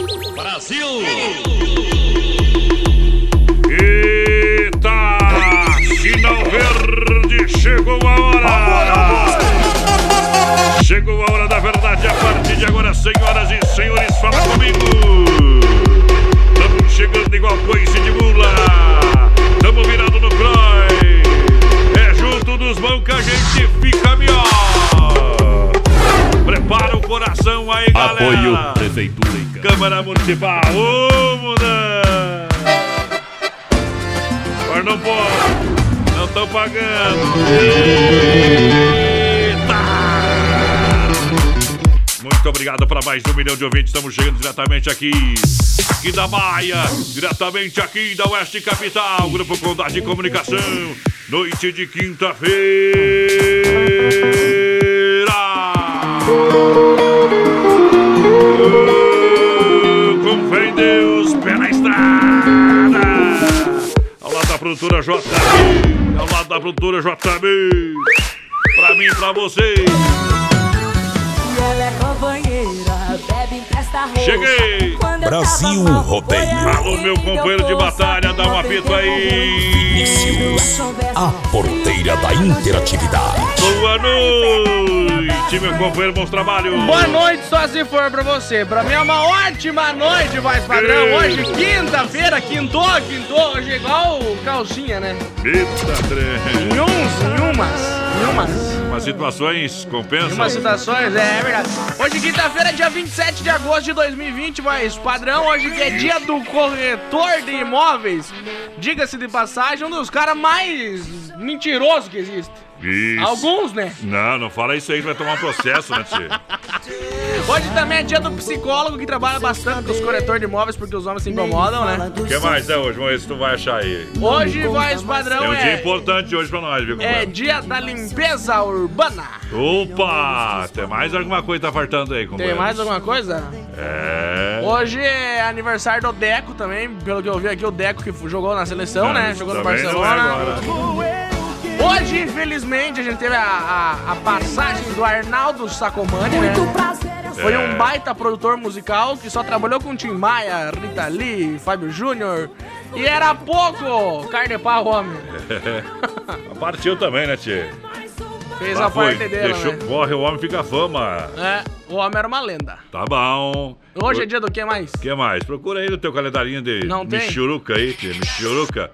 Brasil! Eita! Sinal verde, chegou a hora! Chegou a hora da verdade, a partir de agora, senhoras e senhores, fala comigo! Estamos chegando igual coice de mula! Tamo virado no Croy! É junto dos mãos que a gente fica melhor! Prepara o coração aí, galera! Apoio Prefeitura Câmara Municipal! Ô, mudança! Não pode! Não estão pagando! Eita! Muito obrigado para mais um milhão de ouvintes. Estamos chegando diretamente aqui, aqui da Baia, diretamente aqui da Oeste Capital, Grupo Condade de Comunicação, noite de quinta-feira. Produtora JB, ao lado da produtora JB. Pra mim, pra vocês. Ela é companheira, bebe. Cheguei! Brasil Rodeio. Alô, meu companheiro de batalha, dá um apito aí. Vinícius, a porteira da interatividade. Boa noite, meu companheiro, bons trabalhos. Boa noite, só se for pra você. Pra mim é uma ótima noite, mais padrão. Ei. Hoje, quinta-feira, quintou, quintou. Hoje é igual calcinha, né? Eita, trem. Em uns, em umas, umas. Umas situações compensam. umas situações, é, é verdade. Hoje, quinta-feira, dia 27 de agosto de 2020, mas padrão, hoje que é dia do corretor de imóveis. Diga-se de passagem, um dos caras mais mentirosos que existe. Isso. Alguns, né? Não, não fala isso aí que vai tomar um processo, né, tio? Hoje também é dia do psicólogo que trabalha bastante com os corretores de imóveis porque os homens se incomodam, né? O que mais é hoje? Vamos ver se tu vai achar aí. Hoje, voz padrão, É um dia é, importante hoje pra nós, viu, é dia da limpeza urbana. Opa! Tem mais alguma coisa que tá fartando aí, Tem companheiro? mais alguma coisa? É. Hoje é aniversário do Deco também, pelo que eu vi aqui, o Deco que jogou na seleção, né? Jogou no é Barcelona. Hoje, infelizmente, a gente teve a, a- a passagem do Arnaldo Sacomani, né? Foi É. um baita produtor musical que só trabalhou com Tim Maia, Rita Lee, Fábio Júnior. E era pouco carne pau, homem. Partiu também, né, tio? Fez Lá a foi. parte dele, Deixou, né? Morre o homem, fica a fama. É, o homem era uma lenda. Tá bom. Hoje é dia do que mais? O que mais? Procura aí no teu calendarinho de Não tem? Michuruca aí, tia. Michuruca.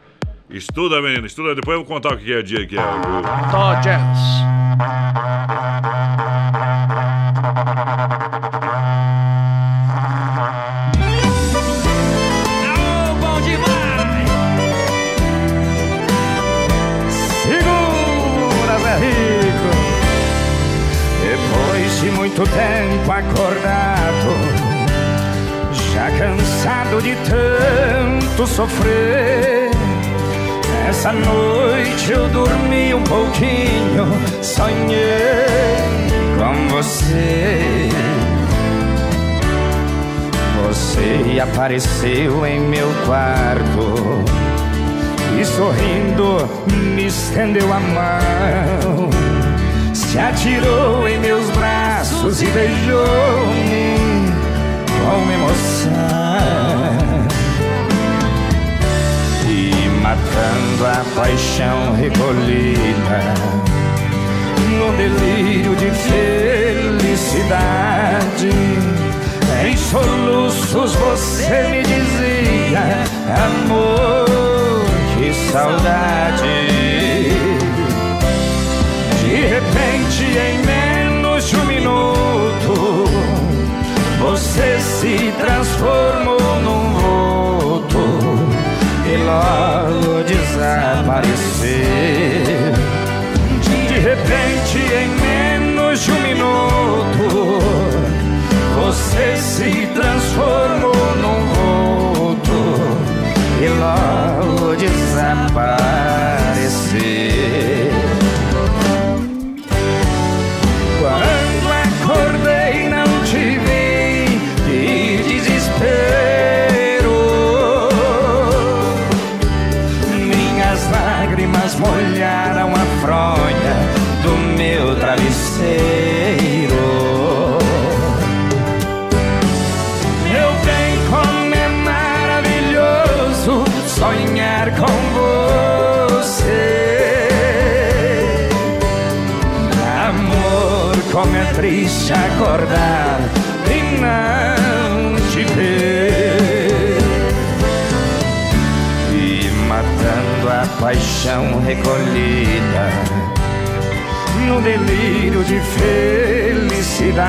Estuda, menino, estuda. Depois eu vou contar o que é dia que é. de muito tempo acordado, já cansado de tanto sofrer. Essa noite eu dormi um pouquinho, sonhei com você. e apareceu em meu quarto e sorrindo me estendeu a mão, se atirou em meus braços e beijou-me com emoção matando a paixão recolhida no delírio de felicidade. Em soluços você me dizia, amor, que saudade. De repente, em menos de um minuto, você se transformou e logo desapareceu. De repente, em menos de um minuto, você se transformou num vulto e logo desapareceu. Triste acordar e não te ver. E matando a paixão recolhida no delírio de felicidade.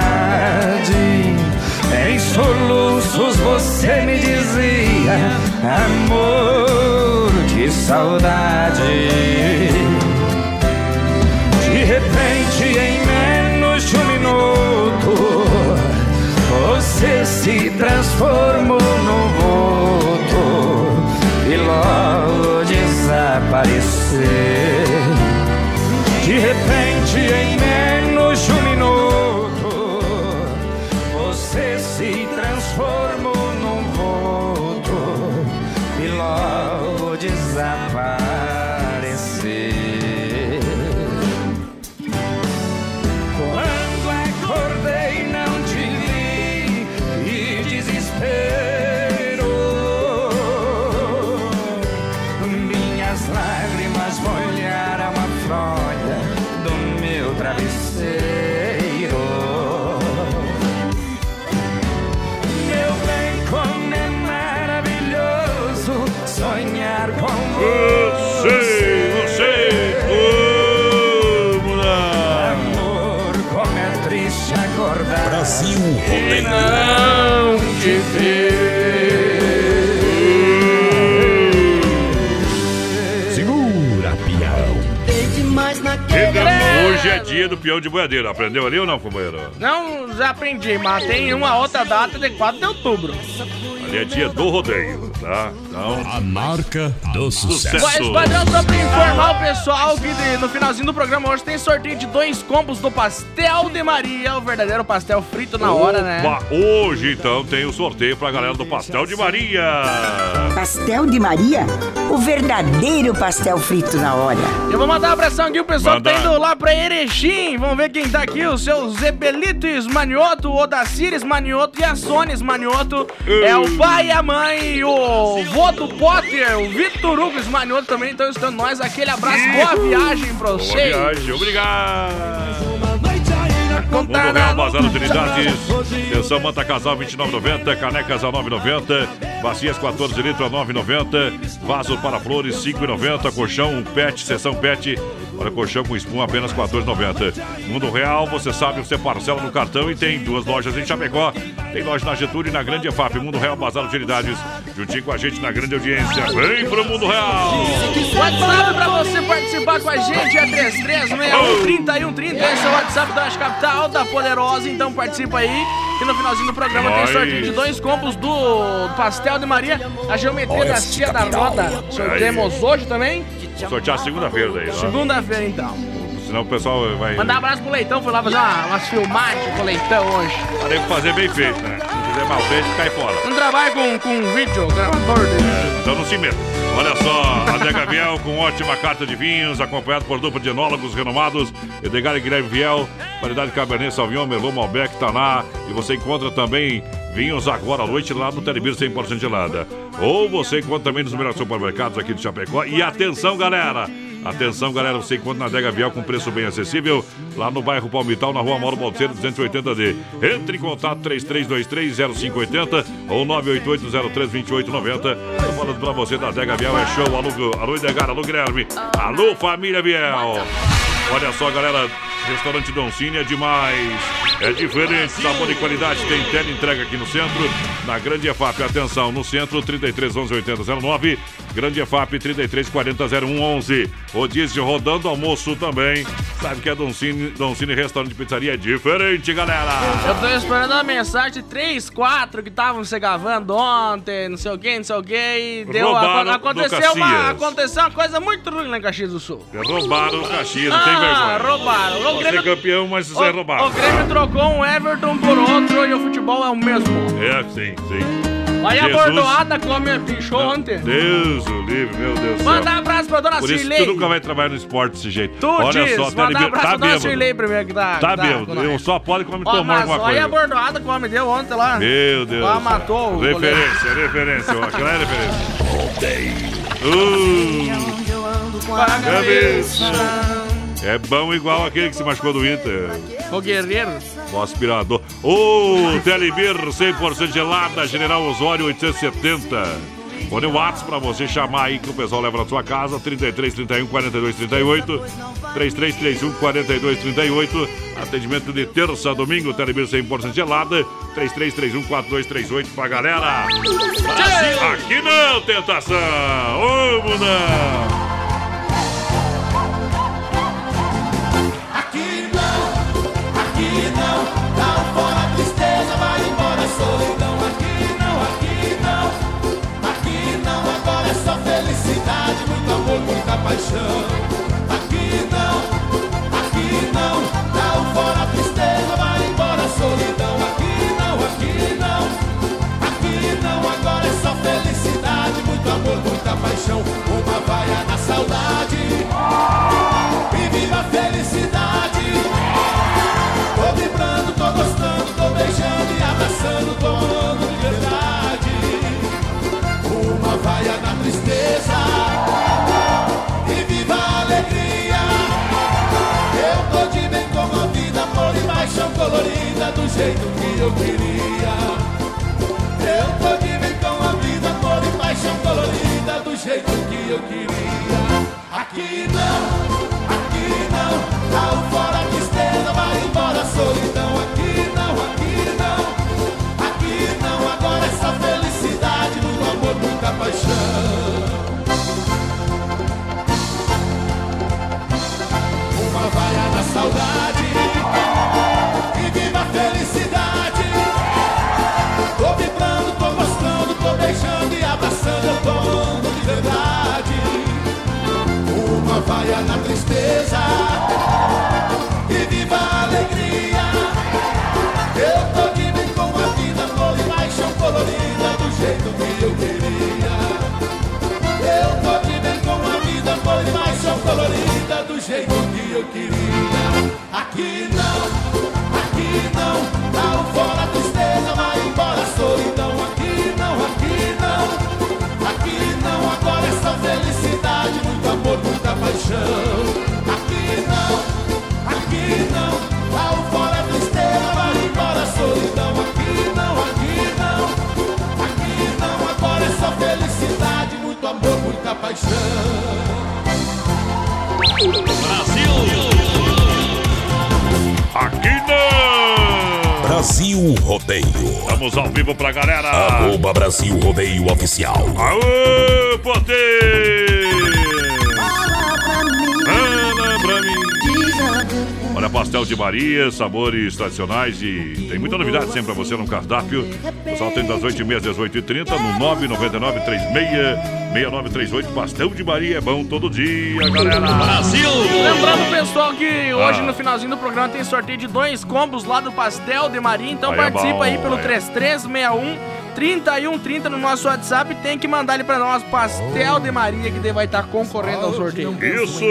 Em soluços você me dizia, amor, que saudade. Se transformou num vulto e logo desapareceu. De repente, em dia do peão de boiadeiro. Aprendeu ali ou não, companheiro? Não, já aprendi, mas tem uma outra data de 4 de outubro. Ali é dia do rodeio, tá? Então, A marca do sucesso. Mas, padrão, só pra informar o pessoal que de- no finalzinho do programa hoje tem sorteio de dois combos do Pastel de Maria, o verdadeiro pastel frito na hora, né? Opa, Hoje, então, tem o sorteio pra galera do Pastel de Maria. Pastel de Maria? O verdadeiro pastel frito na hora. Eu vou mandar um abração aqui, o pessoal que tá Manda. indo lá pra Erechim. Vamos ver quem tá aqui, o seu Zebelites Manioto, o Odacires Manioto e a Sones Manioto. É o pai e a mãe, o vô do Potter, o Vitor Hugo Manioto também estão estando nós. Aquele abraço, boa viagem pra Boa vocês. viagem, obrigado. Mundo Real Bazar Utilidades. Atenção, Manta Casal 29,90. Canecas a 9,90. Bacias 14 litros a 9,90. Vaso para flores 5,90. Colchão Pet, seção Pet. Olha, colchão com espuma apenas 14,90. Mundo Real, você sabe, você parcela no cartão e tem duas lojas em Chapecó. Tem loja na Getúlio e na Grande EFAP. Mundo Real Bazar Utilidades. Juntinho com a gente na grande audiência. Vem pro Mundo Real. WhatsApp pra você participar com a gente é 3361 3130. Esse é o WhatsApp da Oeste Capital, da Poderosa. Então participa aí. Que no finalzinho do programa tem Nós. sorteio de dois combos do Pastel de Maria, a geometria da Oeste Tia da Capital. Roda. Sorteamos hoje também. Vou sortear segunda-feira daí. ó. Segunda-feira então. Senão o pessoal vai. Mandar um abraço pro Leitão, fui lá fazer uma, umas filmagens com o Leitão hoje. Tem que fazer bem feito, né? quiser Malbec, cai fora. Não trabalha com, com vídeo, gravador de... Então não se meta. Olha só, Adega Viel com ótima carta de vinhos, acompanhado por dupla de enólogos renomados, Edgar e Guilherme Viel, variedade Cabernet Sauvignon, Merlot, Malbec, Taná. E você encontra também vinhos agora à noite lá no Telebir 100% gelada. Ou você encontra também nos melhores supermercados aqui de Chapecó. E atenção, galera! Atenção, galera, você encontra na Adega Vial com preço bem acessível, lá no bairro Palmital, na rua Mauro Balseiro, 280D. Entre em contato 3323-0580 ou 988-03-2890. Eu falo pra você da Adega Vial, é show. Alô, alô Edgar, alô Guilherme, alô família Viel. Olha só, galera, restaurante Don Cine é demais. É diferente, sabor e qualidade. Tem tele entrega aqui no centro, na Grande EFAP. Atenção, no centro, 33 11 80 09. Grande EFAP 33 40 0111. O diesel rodando almoço também. Sabe que é Don Cine, Don Cine Restaurante de Pizzaria é diferente, galera. Eu tô esperando a mensagem 3, 4 que estavam se gravando ontem, não sei o que, não sei o que, e deu. Aco- aconteceu, uma, aconteceu uma coisa muito ruim lá em Caxias do Sul. Roubaram o Caxias, não tem Ah, vergonha. roubaram. O é Grêmio, campeão, mas você é o, roubado. o Grêmio trocou um Everton por outro e o futebol é o mesmo. É, sim, sim. Olha a bordoada como bichou ontem. Deus o livre, meu Deus do céu. Manda um abraço pra dona Por isso Cirlei. tu nunca vai trabalhar no esporte desse jeito. Tu Olha diz, só, manda um abraço tá pra dona Cirlei primeiro que tá. Tá bêbado. com Eu só pode quando Ó, tomar alguma olha a coisa. bordoada que o homem deu ontem lá. Meu Deus. Lá matou. Referência, referência. Aquela é referência. Uh, cabeça. É bom igual aquele que se machucou do Inter. O guerreiro. O aspirador. Ô, Telebir 100% gelada, General Osório 870. Põe o WhatsApp pra você chamar aí que o pessoal leva na sua casa. 33 31 42 38. 33 31 42 38. Atendimento de terça a domingo, Telebir 100% gelada. 33 31 42 38 pra galera. Brasil, aqui não, tentação. Vamos não. Paixão. Aqui não, aqui não, tá fora a tristeza, vai embora a solidão. Aqui não, aqui não, aqui não, agora é só felicidade, muito amor, muita paixão. Uma vaia na saudade jeito que eu queria. Eu tô de bem com a vida, amor e paixão colorida do jeito que eu queria. Aqui não, aqui não, tá fora a tristeza, vai embora solidão. Na tristeza e viva a alegria. Eu tô bem com a vida, amor e paixão colorida do jeito que eu queria. Eu tô bem com a vida, amor e paixão colorida do jeito que eu queria. Aqui não, Brasil Rodeio. Estamos ao vivo pra galera. Arroba Brasil Rodeio Oficial. Aô, Potê! Fala pra mim. Olha Olha, pastel de Maria, sabores tradicionais e tem muita novidade sempre pra você no cardápio. Pessoal tem das 8h30 às 18h30 no 999 6938 Pastel de Maria é bom todo dia, galera. Brasil! Lembrando, pessoal, que hoje Ah. no finalzinho do programa tem sorteio de dois combos lá do Pastel de Maria. Então Aí é participa bom, aí pelo aí. 3361 3130 no nosso WhatsApp. Tem que mandar ele pra nós, Pastel de Maria, que vai estar concorrendo ao sorteio. Isso!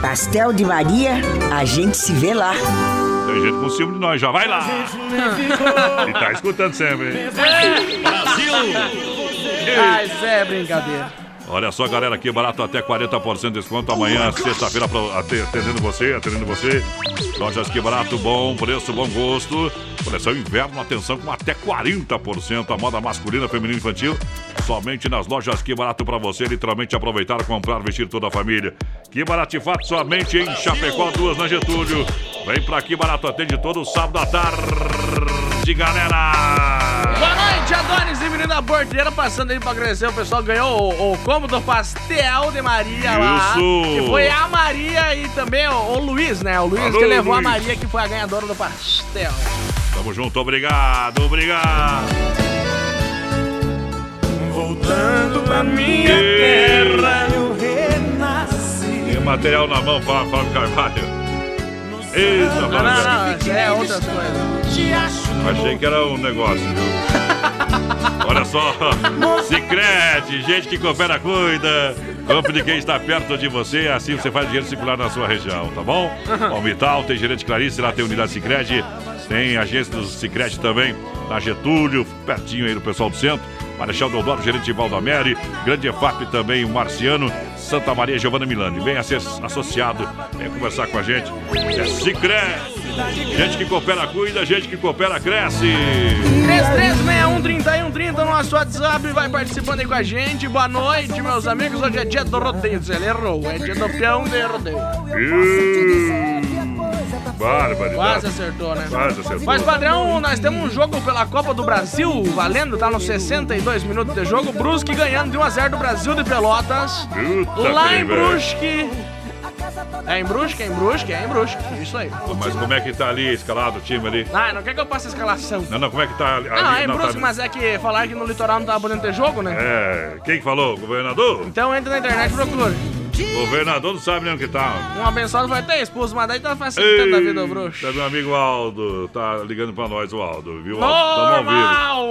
Pastel de Maria, a gente se vê lá. Tem gente com ciúme de nós, já vai lá! E tá escutando sempre, hein? Ah, isso é brincadeira. Olha só, galera, aqui barato até 40% de desconto amanhã, sexta-feira, pra- ate- atendendo você, atendendo você. Lojas que barato, bom preço, bom gosto. Coleção inverno, atenção, com até 40%. A moda masculina, feminina e infantil. Somente nas lojas que barato pra você, literalmente aproveitar, comprar, vestir toda a família. Que barato de fato, somente em Chapecó, duas na Getúlio. Vem pra aqui barato, atende todo sábado à tarde, galera. Boa noite, Adonis e menina porteira passando aí pra agradecer. O pessoal ganhou o, o combo do pastel de Maria lá. Isso. Que foi a Maria e também o, o Luiz, né? O Luiz Alô, que levou Luiz. a Maria, que foi a ganhadora do pastel. Tamo junto, obrigado, obrigado. Voltando pra minha terra, eu renasci. Tem material na mão, Fábio Fábio Carvalho. Eita, Não, mano. não, não, isso é outras coisas. Achei que era um negócio, viu? Olha só, Cicred, gente que coopera, cuida. Compre de quem está perto de você, assim você faz dinheiro circular na sua região, tá bom? Palmital, tem gerente Clarice, lá tem unidade Cicred, tem agência do Cicred também, na Getúlio, pertinho aí do pessoal do centro. Marechal Deodoro, gerente Valdamere, Grande EFAP também, o Marciano, Santa Maria Giovana Milani. Venha ser associado, venha conversar com a gente. É Cicred, gente que coopera, cuida, gente que coopera, cresce. 3361-3130 no nosso WhatsApp, vai participando aí com a gente. Boa noite, meus amigos. Hoje é dia do rodeio. Ele errou, é dia do peão de rodeio. Barbaridade. Quase acertou, né? Quase acertou. Mas, padrão, nós temos um jogo pela Copa do Brasil, valendo, tá nos 62 minutos de jogo. Brusque ganhando de 1x0 do Brasil de Pelotas. Puta Lá em. Brusque. É em Brusque, é em Brusque, é em Brusque. Isso aí. Mas como é que tá ali escalado o time ali? Ah, não quer que eu passe a escalação. Não, não, como é que tá ali? Não, é em não, Brusque, tá- mas é que falaram que no litoral não tava podendo ter jogo, né? É, quem que falou? Governador? Então entra na internet e procura. Governador não sabe nem onde que tá. Um abençoado vai ter expulso, mas daí tá facilitando a vida do bruxo. Tá meu amigo Aldo, tá ligando pra nós o Aldo, viu? Aldo. Normal!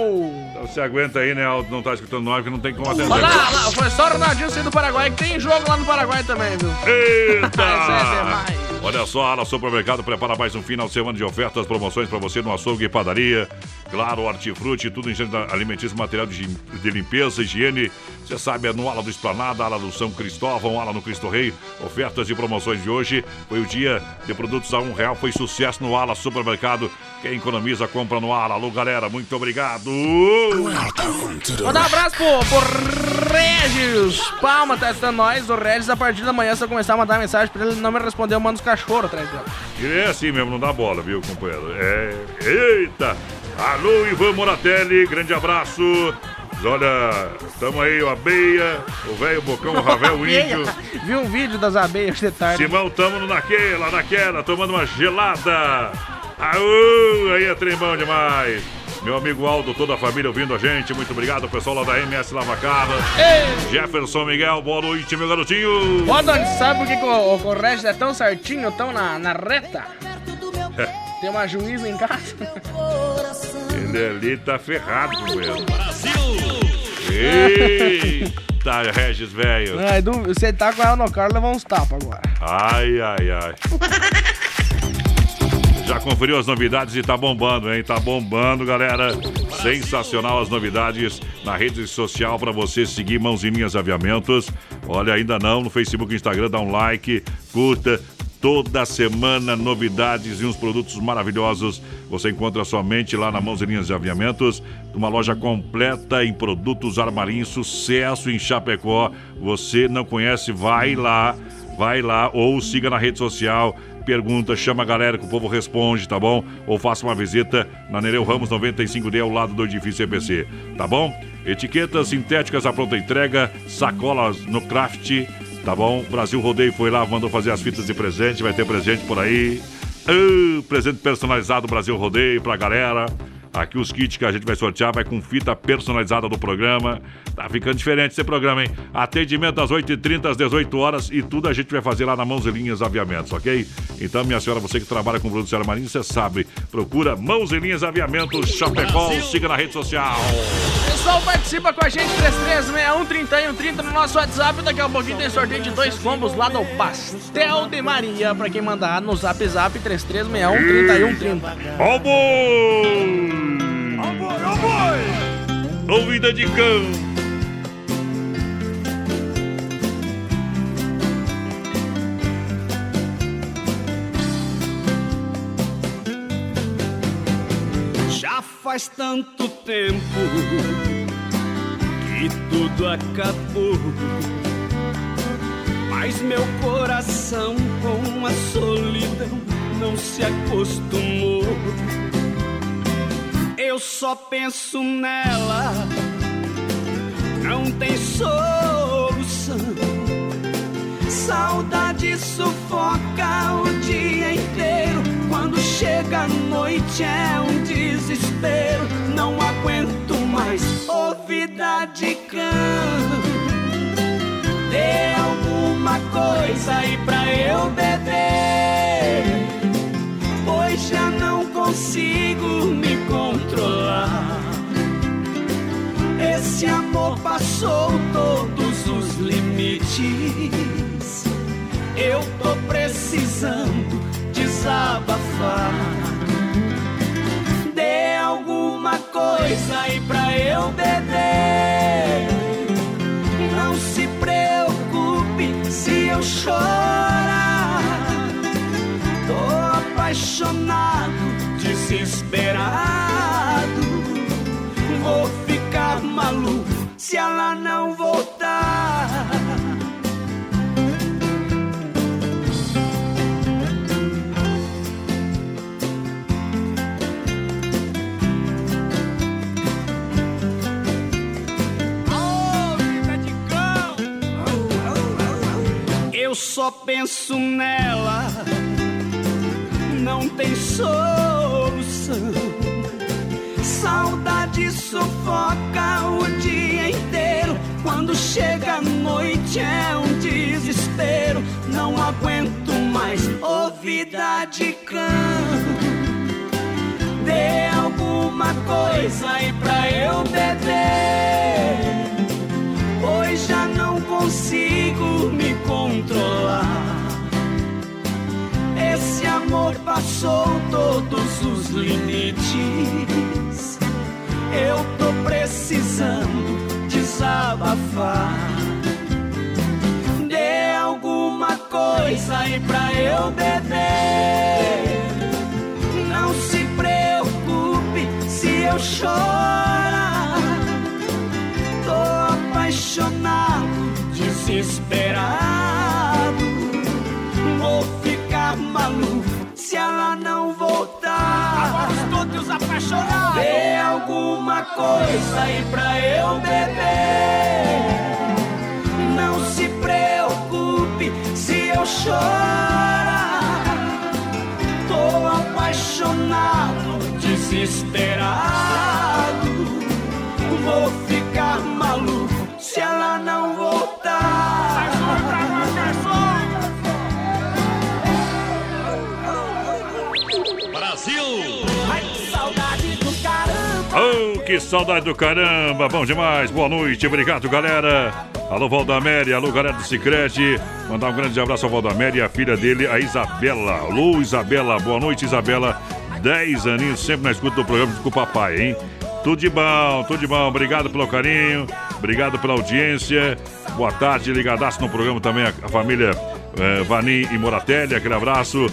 Então você aguenta aí, né, Aldo? Não tá escutando nós, que não tem como atender. Olha lá, lá, foi só o Ronaldinho sair do Paraguai, que tem jogo lá no Paraguai também, viu? Isso é Eita! demais. Olha só, a Ala Supermercado prepara mais um final de semana de ofertas, promoções para você no açougue e padaria. Claro, hortifruti, tudo em gênero alimentício, material de, limpeza, higiene. Você sabe, é no Ala do Esplanada, Ala do São Cristóvão, Ala no Cristo Rei. Ofertas e promoções de hoje. Foi o dia de produtos a um real, foi sucesso no Ala Supermercado. Quem economiza, compra no Ala. Alô, galera, muito obrigado! Mandar um abraço pro, pro Regis Palma, tá nós. O Regis, a partir da manhã, se eu começar a mandar mensagem pra ele, não me responder, eu mando os cachorros atrás dele. E é assim mesmo, não dá bola, viu, companheiro? É. Eita! Alô, Ivan Moratelli, grande abraço. Olha, tamo aí, o Abeia, o velho Bocão, o Ravel, o Índio. Vi um vídeo das abelhas de tarde. Simão, tamo naquela, naquela, tomando uma gelada. Aú, aí é trem bom demais. Meu amigo Aldo, toda a família ouvindo a gente, muito obrigado, pessoal lá da MS Lavacara. Jefferson Miguel, boa noite, meu garotinho. Ô, Doni, sabe por que, que o, o, é tão certinho, tão na, na reta? Tem uma juíza em casa. Ele ali tá ferrado, companheiro. Eita, Regis, velho. Você tá com ela no carro, levou uns tapas agora. Ai, ai, ai. Já conferiu as novidades e tá bombando, hein? Tá bombando, galera. Sensacional as novidades na rede social para você seguir Mãozinhas Aviamentos. Olha, ainda não, no Facebook e Instagram, dá um like, curta. Toda semana novidades e uns produtos maravilhosos você encontra somente lá na Mãozinhas de Aviamentos, uma loja completa em produtos armarinhos, sucesso em Chapecó. Você não conhece, vai lá, vai lá ou siga na rede social pergunta, chama a galera que o povo responde, tá bom? Ou faça uma visita na Nereu Ramos 95D ao lado do edifício EPC, tá bom? Etiquetas sintéticas à pronta entrega, sacolas no craft, Tá bom? Brasil Rodeio foi lá, mandou fazer as fitas de presente, vai ter presente por aí. Ah, presente personalizado Brasil Rodeio pra galera. Aqui os kits que a gente vai sortear vai com fita personalizada do programa. Tá ficando diferente esse programa, hein? Atendimento das 8h30 às 18 horas e tudo a gente vai fazer lá na Mãos e Linhas Aviamentos, ok? Então, minha senhora, você que trabalha com produto marinho, você sabe. Procura Mãos e Linhas Aviamentos Chapecó, siga na rede social. Pessoal, participa com a gente, 3361 30 no nosso WhatsApp. Daqui a pouquinho tem sorteio de dois combos lá do Pastel de Maria. Pra quem mandar no zap zap 3361 3130. Ó boi! Ó ó boi! Ouvida de cão! Já faz tanto tempo que tudo acabou. Mas meu coração com a solidão não se acostumou. Eu só penso nela, não tem solução. Saudade sufoca o dia inteiro. Quando chega a noite é um desespero. Não aguento mais ouvida de. Dê alguma coisa aí pra eu beber. Esse amor passou todos os limites. Eu tô precisando desabafar. Dê alguma coisa aí pra eu beber. Não se preocupe se eu chorar. Tô apaixonado, desesperado. Vou maluco se ela não voltar. Eu só penso nela, não tem solução. Saudade sufoca o dia inteiro. Quando chega a noite é um desespero. Não aguento mais ouvida de cão. Dê alguma coisa aí pra eu beber. Pois já não consigo me controlar. Esse amor passou todos os limites. Eu tô precisando desabafar. Dê alguma coisa aí pra eu beber. Não se preocupe se eu chorar. Tô apaixonado, desesperado. Se ela não voltar. todos apaixonados. Dê alguma coisa aí pra eu beber. Não se preocupe se eu chorar. Tô apaixonado, desesperado. Vou ficar maluco se ela não voltar. Que saudade do caramba! Bom demais, boa noite, obrigado, galera. Alô, Valdaméria, alô, galera do Cicrete. Mandar um grande abraço ao Valdaméria e a filha dele, a Isabela. Alô, Isabela, boa noite, Isabela. 10 aninhos, sempre na escuta do programa com o papai, hein? Tudo de bom, tudo de bom. Obrigado pelo carinho, obrigado pela audiência. Boa tarde, ligadaço no programa também a, família eh, e Moratelli. Aquele abraço.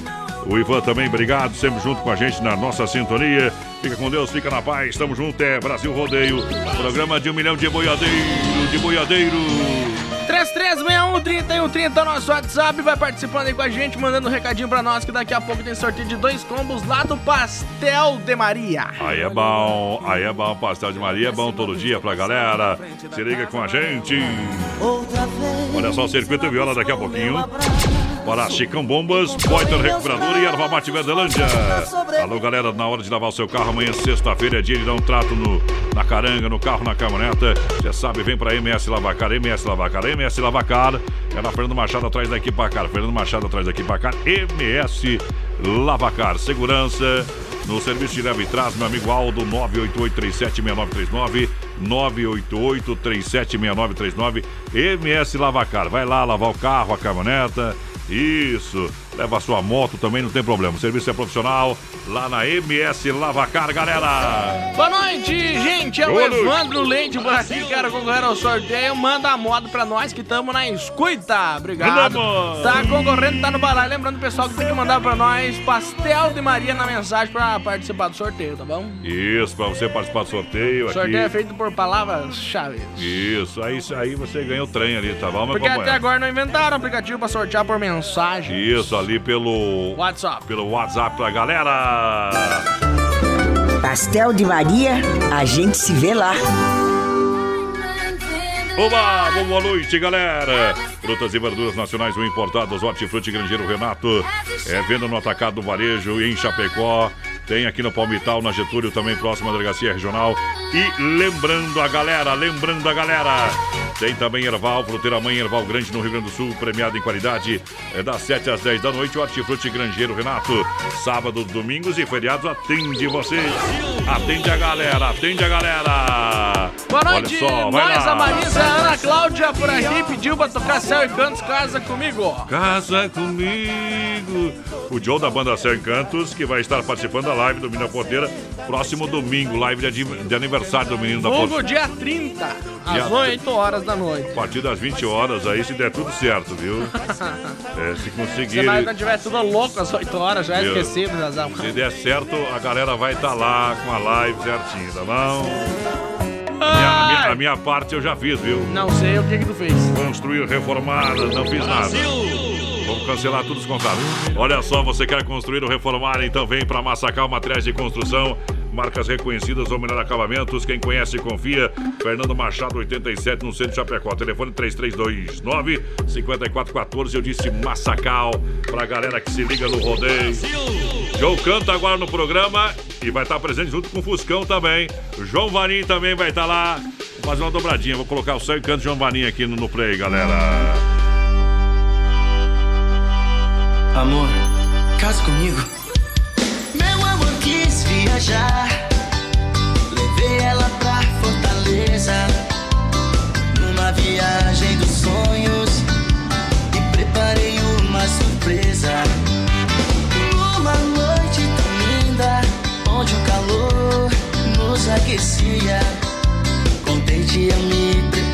O Ivan também, obrigado, sempre junto com a gente na nossa sintonia. Fica com Deus, fica na paz, tamo junto, é Brasil Rodeio. Programa de um milhão de boiadeiro, de boiadeiro. 3361-3130 nosso WhatsApp. Vai participando aí com a gente, mandando um recadinho pra nós que daqui a pouco tem sorteio de dois combos lá do Pastel de Maria. Aí é bom, aí é bom, pastel de Maria é bom todo dia pra galera. Se liga com a gente. Outra vez. Olha só, circuito viola daqui a pouquinho. Para Chicão Bombas, Poiter Recuperador e Erva Mate Verdelândia. Alô, galera, na hora de lavar o seu carro, amanhã, sexta-feira, é dia de dar um trato no, na caranga, no carro, na caminhoneta. Você sabe, vem para MS Lavacar, MS Lavacar, MS Lavacar. É na Fernando Machado atrás da Equipacar. Fernando Machado atrás da Equipacar. MS Lavacar. Segurança no serviço de leva e traz, meu amigo Aldo, 988376939. 988376939. MS Lavacar. Vai lá lavar o carro, a caminhoneta. Isso. Leva a sua moto também, não tem problema. O serviço é profissional lá na MS Lavacar, galera. Boa noite, gente. É o noite. Evandro Leite por aqui. Quero concorrer ao sorteio. Manda a moto pra nós que estamos na escuta. Obrigado. Mandamos. Tá concorrendo, tá no balai. Lembrando, pessoal, que tem que mandar pra nós pastel de Maria na mensagem pra participar do sorteio, tá bom? Isso, pra você participar do sorteio O aqui. sorteio é feito por palavras-chave. Isso, aí, aí você ganha o trem ali, tá bom, Porque até agora não inventaram aplicativo pra sortear por mensagem. Isso, ali pelo WhatsApp. pelo WhatsApp pra galera. Pastel de Maria, a gente se vê lá. Olá, boa noite, galera. Frutas e verduras nacionais ou importadas, Hortifruti Grangeiro Renato. É venda no atacado do varejo e em Chapecó. Tem aqui no Palmital, na Getúlio, também próximo à delegacia regional. E lembrando a galera, lembrando a galera. Tem também Erval, Fruteira Mãe, Erval Grande no Rio Grande do Sul, premiado em qualidade. É das 7 às 10 da noite, o Hortifruti Grangeiro Renato. Sábados, domingos e feriados atende vocês. Atende a galera, atende a galera. Boa noite, Olha só, nós, a Marisa, a Ana Cláudia por aqui pediu pra tocar Céu e Cantos, casa comigo. Casa comigo. O Joe da banda Céu Encantos, que vai estar participando da live do Menino da Porteira, próximo domingo, live de, aniversário do Menino da Porteira. dia 30, às Dia 8 horas da noite. A partir das 20 horas aí, se der tudo certo, viu? É, se Se conseguir. nós não tiver tudo louco às 8 horas, já é esquecido, Zazão. Se der certo, a galera vai estar lá com a live certinho, tá bom? Minha- a, minha, a minha parte eu já fiz, viu? Não sei o que que tu fez. Construir, reformar, não fiz nada. Vamos cancelar todos os contatos. Olha só, você quer construir ou reformar? Então vem para Massacal Materiais de Construção. Marcas reconhecidas ou melhor acabamentos. Quem conhece, confia. Fernando Machado, 87, no centro de Chapecó. Telefone 3329 5414. Eu disse Massacal. Pra galera que se liga no rodeio. João canta agora no programa e vai estar presente junto com o Fuscão também. João Vanim também vai estar lá. Vou fazer uma dobradinha. Vou colocar o céu e canto João Vanim aqui no, no play, galera. Amor, casa comigo. Viajar. Levei ela pra Fortaleza. Numa viagem dos sonhos. E preparei uma surpresa. Numa noite tão linda. Onde o calor nos aquecia. Contente eu me preparava.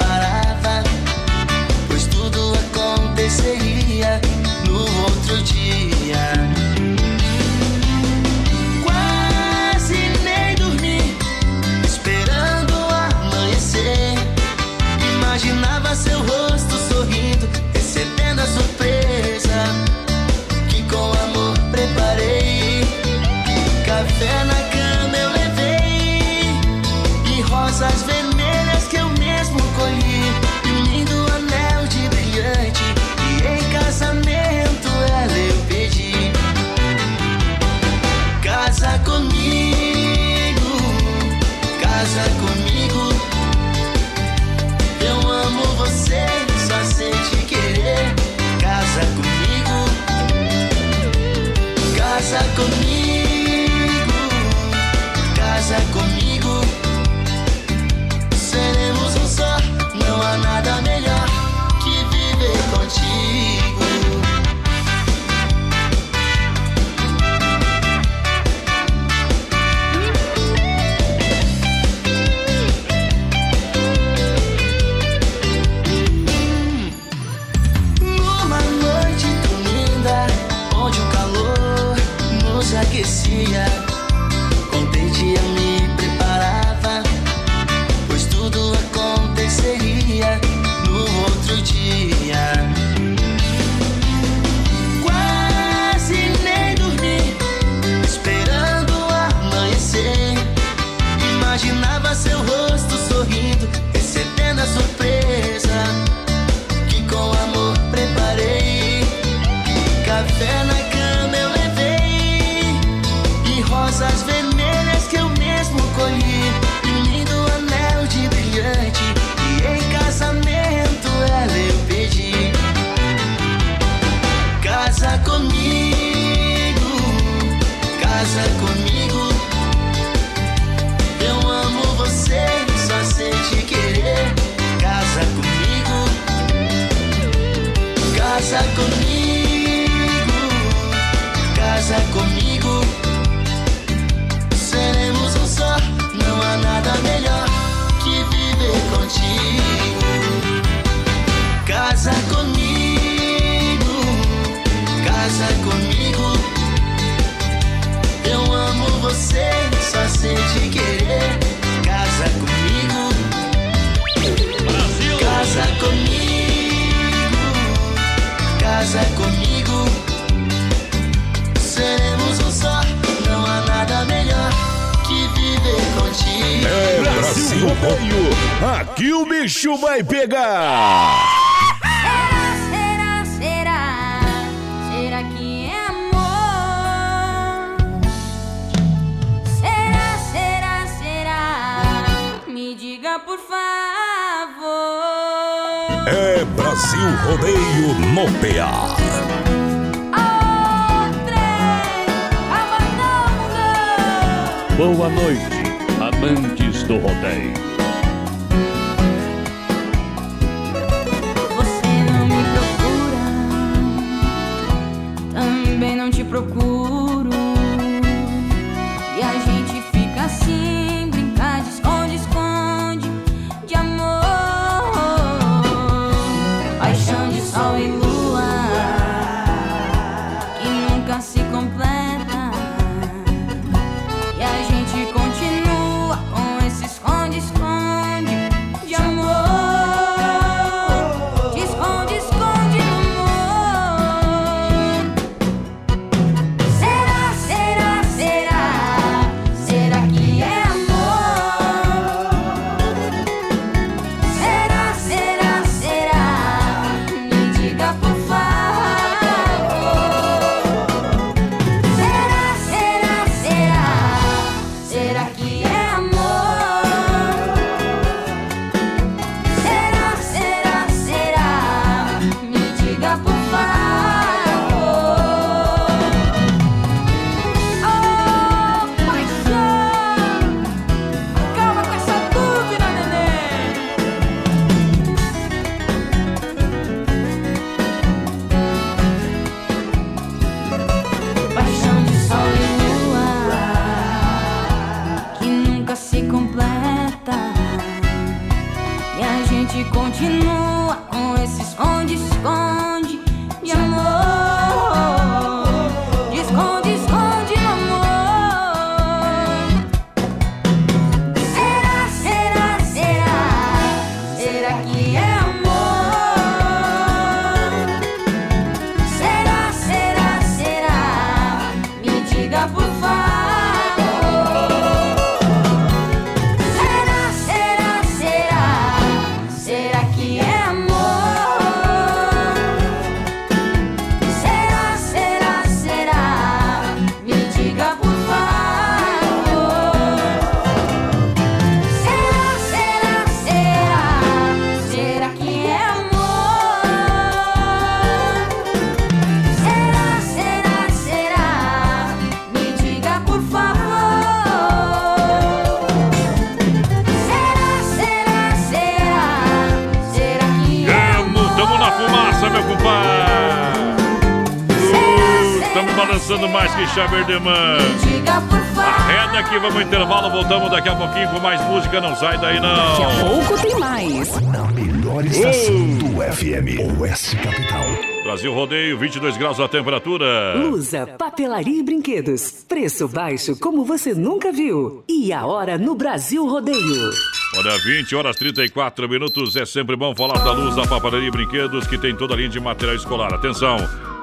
Por favor. Arreda aqui, vamos ao intervalo. Voltamos daqui a pouquinho com mais música. Não sai daí, não. Daqui a pouco tem mais. Na melhor estação do FM, Oeste Capital. Brasil Rodeio, 22 graus a temperatura. Lusa, papelaria e brinquedos. Preço baixo como você nunca viu. E a hora no Brasil Rodeio. Olha, 20 horas 34 minutos. É sempre bom falar da luz da papelaria e brinquedos que tem toda a linha de material escolar. Atenção!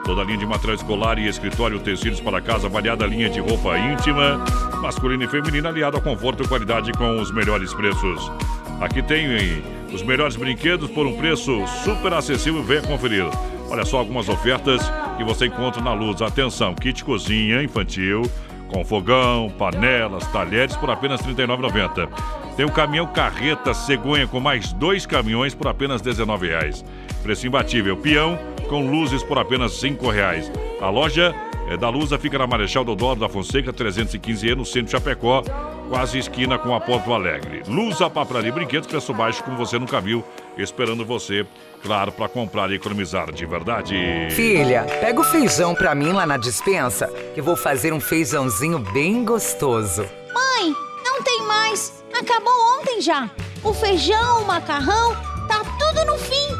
Toda a linha de material escolar e escritório, tecidos para casa, variada linha de roupa íntima, masculina e feminina, aliado a conforto e qualidade com os melhores preços. Aqui tem os melhores brinquedos por um preço super acessível. Venha conferir. Olha só algumas ofertas que você encontra na luz. Atenção, kit cozinha infantil com fogão, panelas, talheres por apenas R$ 39,90. Tem o caminhão carreta cegonha com mais dois caminhões por apenas R$ 19,00. Preço imbatível. Peão com luzes por apenas R$ 5,00. A loja é da Lusa fica na Marechal Deodoro da Fonseca 315E no centro de Chapecó, quase esquina com a Porto Alegre. Lusa Papelaria Brinquedos, preço baixo como você nunca viu, esperando você, claro, para comprar e economizar de verdade. Filha, pega o feijão pra mim lá na dispensa, que vou fazer um feijãozinho bem gostoso. Mãe, não tem mais. Acabou ontem já. O feijão, o macarrão, tá tudo no fim.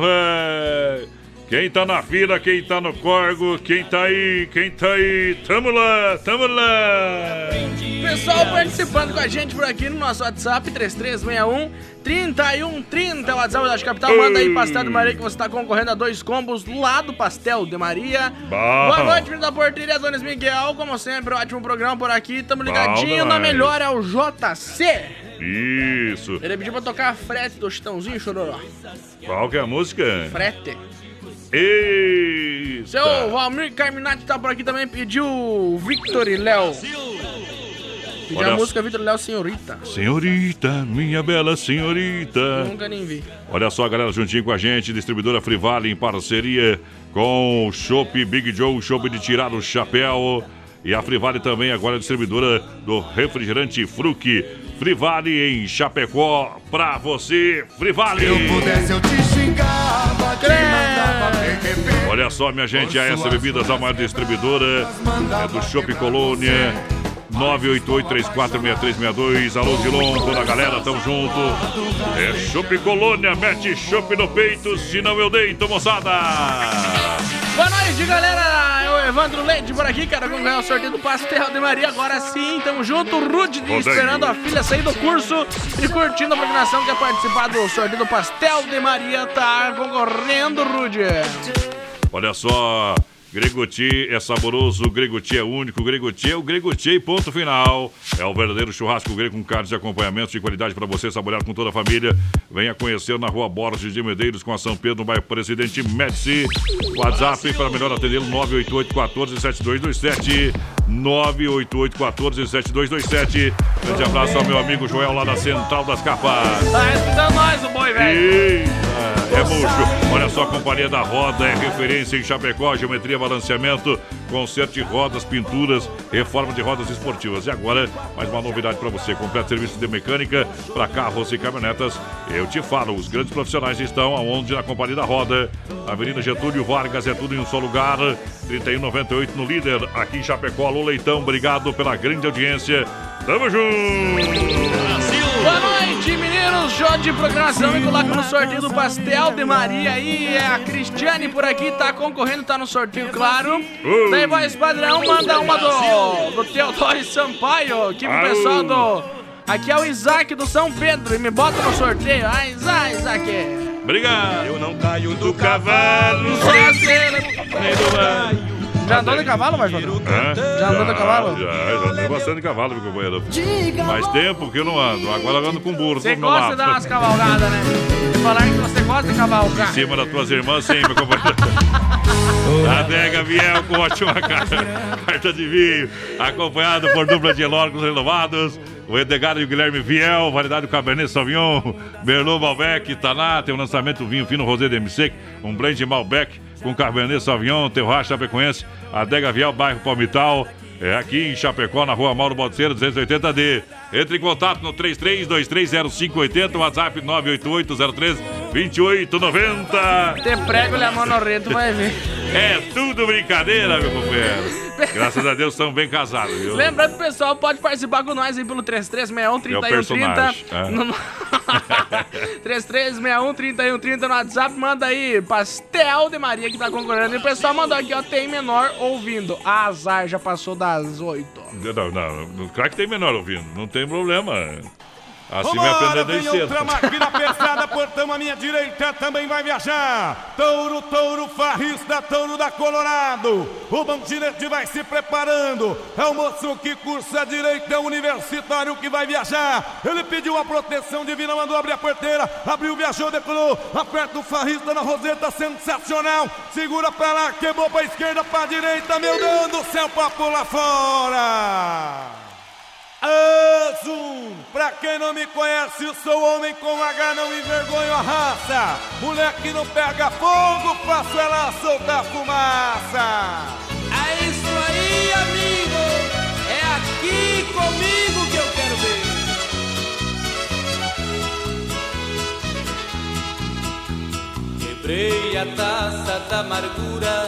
Velho. Quem tá na fila, quem tá no corgo, quem tá aí, quem tá aí, tamo lá, tamo lá. Pessoal participando com a gente por aqui no nosso WhatsApp 3361 3130, o WhatsApp da Capital. Manda aí Pastel de Maria que você tá concorrendo a dois combos lá do Pastel de Maria. Bom. Boa noite, menino da porteria, Donis Miguel. Como sempre, ótimo programa por aqui. Tamo ligadinho na melhor é o JC. Isso. Ele pediu pra tocar a frete do Chitãozinho Chororó. Qual que é a música? Frete. Eita. Seu Valmir Carminati tá por aqui também, pediu Victor e Léo. Pediu Olha a música Victor e Léo Senhorita. Senhorita, minha bela senhorita. Nunca nem vi. Olha só, galera, juntinho com a gente, distribuidora Frivale em parceria com o Shop Big Joe, Shop de tirar o chapéu. E a Frivale também agora é distribuidora do refrigerante Fruc. Frivale em Chapecó, pra você, Frivale! Se eu pudesse, eu te xingava, te mandava arrepender. Olha só, minha gente, a essa Bebidas, a maior distribuidora é do Shop Colônia. 988-346362. Alô, Dilon, toda a galera, tamo junto. É Shop Colônia, mete chopp no peito, senão eu deito, moçada. Boa noite, galera. É o Evandro Leite por aqui, quero ganhar o sorteio do Pastel de Maria. Agora sim, tamo junto. Rude esperando a filha sair do curso e curtindo a programação. Quer participar do sorteio do Pastel de Maria? Tá concorrendo, Rude. Olha só, Gregoti é saboroso, Gregoti é único, Gregoti é o Gregoti e ponto final. É o verdadeiro churrasco grego com carnes e acompanhamentos de qualidade para você saborear com toda a família. Venha conhecer na rua Borges de Medeiros com a São Pedro, no bairro Presidente Médici. WhatsApp para melhor atender 988 14 7227 988 14 7227 Grande abraço ao meu amigo Joel lá da Central das Capas. Tá escutando nós, o boi, velho. É murcho. Olha só, a Companhia da Roda é referência em Chapecó, geometria, balanceamento, conserto de rodas, pinturas, reforma de rodas esportivas. E agora, mais uma novidade para você: completo serviço de mecânica para carros e caminhonetas. Eu te falo, os grandes profissionais estão aonde? Na Companhia da Roda, Avenida Getúlio Vargas, é tudo em um só lugar. 3198 no líder, aqui em Chapecó. Alô, Leitão, obrigado pela grande audiência. Tamo junto! Boa noite, meninos. Show de programação e coloca no sorteio do Pastel de Maria aí. É a Cristiane por aqui, tá concorrendo, tá no sorteio, claro. Uh. Daí, voz padrão, manda uma do, do Teodoro Sampaio, aqui pro pessoal do. Aqui é o Isaac do São Pedro e me bota no sorteio. Ah, Isaac, Isaac. Obrigado! Eu não caio do cavalo. Já andou de cavalo, mais padrão? Já andou de cavalo? Já, já andei bastante de cavalo, meu companheiro. Faz tempo que eu não ando, agora eu ando com burro Você gosta de dar umas cavalgadas, né? Falar que você gosta de cavalgar. Em cima das tuas irmãs, sim, meu companheiro. Adega Viel com ótima carta, carta de vinho, acompanhado por dupla de elórgicos renovados. O Edgar e o Guilherme Viel, variedade do Cabernet Sauvignon, Merlot Malbec, Taná, tem o lançamento vinho fino Rosé de MC, um blend Malbec com Cabernet Sauvignon, Terroir Chapecoense, Adega Viel, bairro Palmital. É aqui em Chapecó, na rua Mauro Balseiro, 280D. Entre em contato no 33230580, WhatsApp 988032890. Te prego a mão no reto, vai ver. É tudo brincadeira, meu companheiro. Graças a Deus estão bem casados, viu? Lembrando, pessoal, pode participar com nós aí pelo 3361 É o 3130. personagem, é. No... 3361 3130 no WhatsApp. Manda aí, Pastel de Maria que tá concorrendo. E o pessoal mandou aqui, ó, tem menor ouvindo. Azar, já passou das 8. Não, não, não. Claro que tem menor ouvindo, não tem problema. Assim vai Vambora, aprender desde cedo. outra máquina pesada, portão à minha direita também vai viajar. Touro, touro, farrista, touro da Colorado. O bandirete vai se preparando. É o moço que cursa a direita, é o universitário que vai viajar. Ele pediu a proteção divina, mandou abrir a porteira. Abriu, viajou, decolou. Aperta o farrista na roseta, sensacional. Segura pra lá, quebrou pra esquerda, pra direita. Meu Deus do céu, pra pular fora. Azul! Pra quem não me conhece, sou homem com H, não envergonho a raça. Mulher que não pega fogo, faço ela soltar fumaça. É isso aí, amigo. É aqui comigo que eu quero ver. Quebrei a taça da amargura,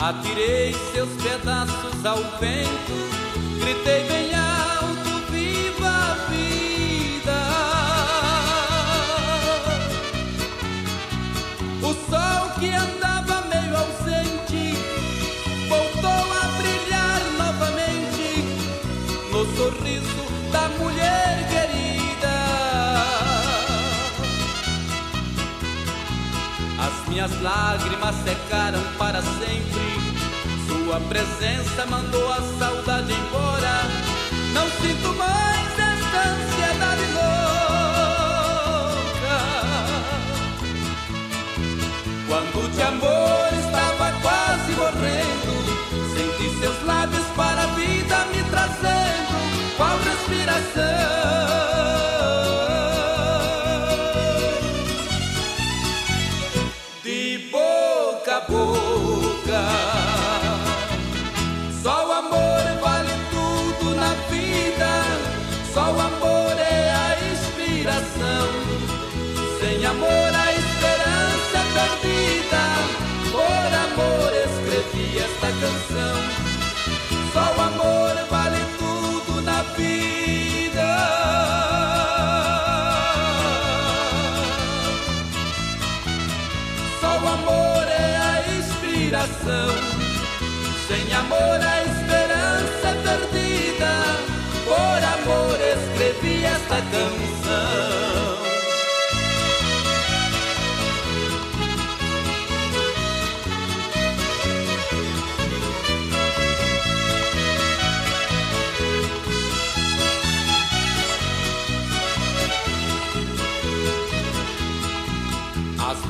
atirei seus pedaços ao vento, gritei bem minhas lágrimas secaram para sempre. Sua presença mandou a saudade embora. Não sinto mais esta ansiedade louca. Quando de amor a esperança perdida. Por amor escrevi esta canção. Só o amor vale tudo na vida. Só o amor é a inspiração. Sem amor a esperança é perdida. Por amor escrevi esta canção.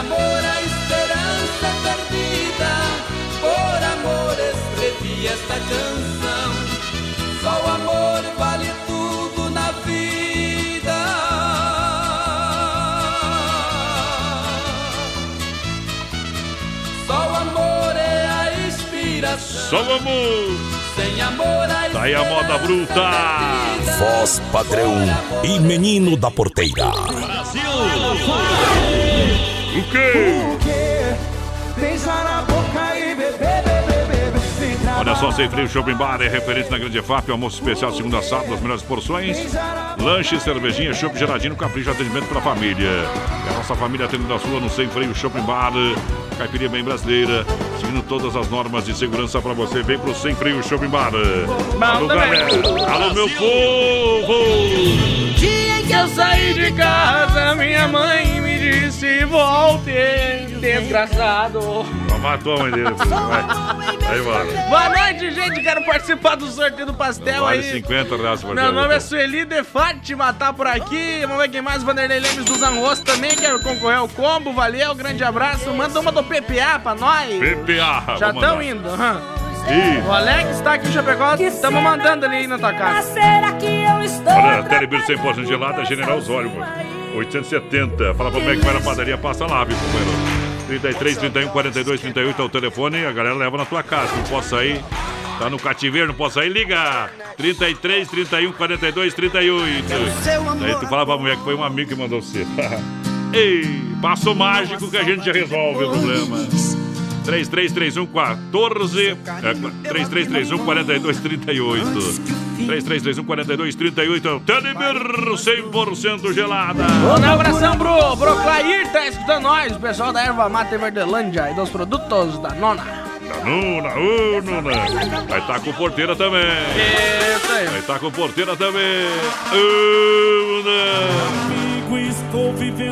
Amor a esperança é perdida. Por amor escrevi esta canção. Só o amor vale tudo na vida. Só o amor é a inspiração. Só o amor. Sem amor a Tá aí a moda bruta. Voz padrão e menino da porteira. O quê? Beijar na boca e beber, beber, beber. Olha só, Sem Frio Shopping Bar é referente na Grande EFAP, almoço especial segunda a sábado, as melhores porções. Lanche, cervejinha, chopp geladinho, capricho, atendimento para a família. E a nossa família atendendo a sua no Sem Freio Shopping Bar. Caipirinha bem brasileira, seguindo todas as normas de segurança para você. Vem pro Sem Freio Shopping Bar. Alô, galera. Alô, meu povo. Dia em que eu saí de casa, minha mãe me disse: volte, desgraçado. Matou a mãe dele. Vai. Aí, mano. Boa noite, gente. Quero participar do sorteio do pastel Vale aí. 50 reais por Meu nome é Sueli de Fátima, tá por aqui. Vamos ver quem mais. Vanderlei Lemes dos Arroz também. Quero concorrer ao combo. Valeu, grande abraço. Manda uma do PPA pra nós. PPA. Já estão mandar. indo. aham. Ih. O Alex tá aqui em Chapecó. Estamos mandando ali na tua casa. Será que eu estou Olha, Telebir 100% gelada, General Osório, mano. 870. Fala pra como é que vai na padaria, passa lá, viu, companheiro? 33, 31, 42, 38 é o telefone, a galera leva na tua casa. Não posso sair, tá no cativeiro, não posso sair, liga! 33, 31, 42, 38. Aí tu fala pra mulher que foi um amigo que mandou você. Ei, passo mágico que a gente já resolve o problema. 3331 14 é, 3331 4238. 3331 4238 é o Telebir 100% gelada. Um abração pro, pro Clair, tá escutando nós, o pessoal da Erva Mata Verdelândia e dos produtos da Nona. Da Nuna, ô Nuna. Vai estar com porteira também. Vai estar com porteira também. Ô, Nuna.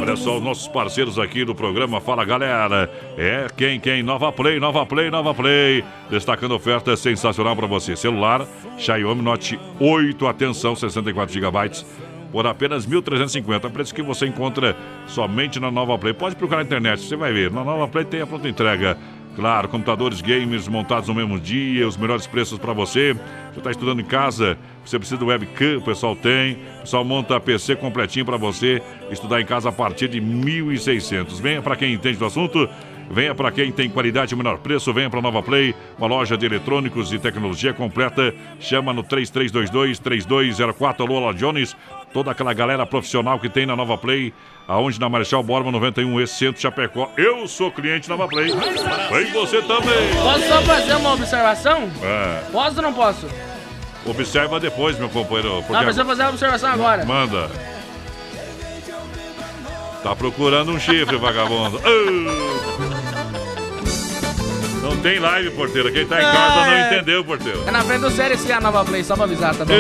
Olha só, os nossos parceiros aqui do programa Fala Galera. É quem, quem? Nova Play, Nova Play, Nova Play. Destacando oferta sensacional para você. Celular Xiaomi Note 8, atenção, 64 GB por apenas 1.350. Preço que você encontra somente na Nova Play. Pode procurar na internet, você vai ver. Na Nova Play tem a pronta entrega. Claro, computadores gamers montados no mesmo dia, os melhores preços para você. Você está estudando em casa, você precisa de webcam, o pessoal tem. O pessoal monta PC completinho para você estudar em casa a partir de 1.600. Venha para quem entende do assunto. Venha para quem tem qualidade e menor preço, venha para Nova Play, uma loja de eletrônicos e tecnologia completa. Chama no 3322-3204. Alô, Alô Jones, toda aquela galera profissional que tem na Nova Play, aonde na Marechal Borba 91, esse centro Chapecó. Eu sou cliente Nova Play. Vem você também. Posso só fazer uma observação? É, Posso ou não posso? Observa depois, meu companheiro. porque Não, precisa fazer uma observação agora. Manda. Tá procurando um chifre, vagabundo. Não tem live, porteiro. Quem tá em casa não entendeu, porteiro. É na frente do Série C a Nova Play, só pra avisar, tá bom?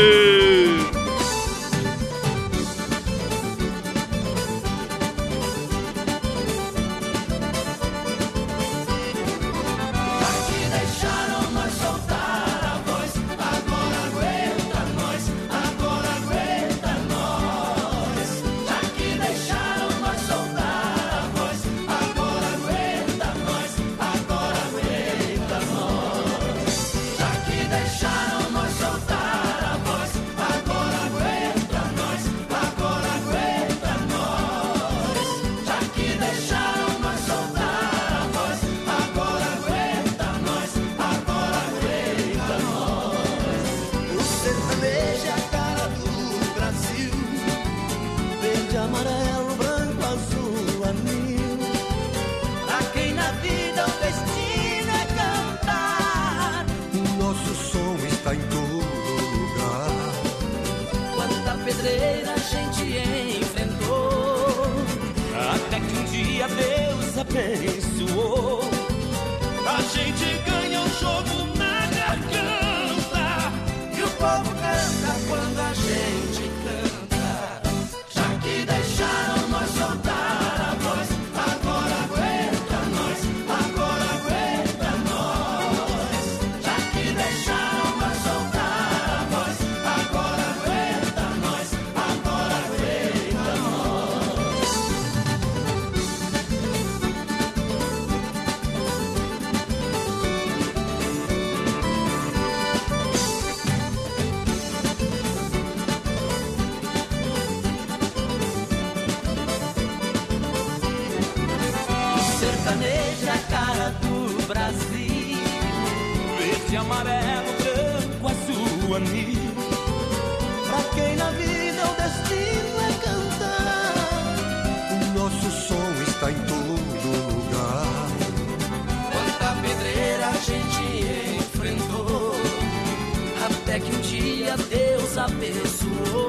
Deus abençoou.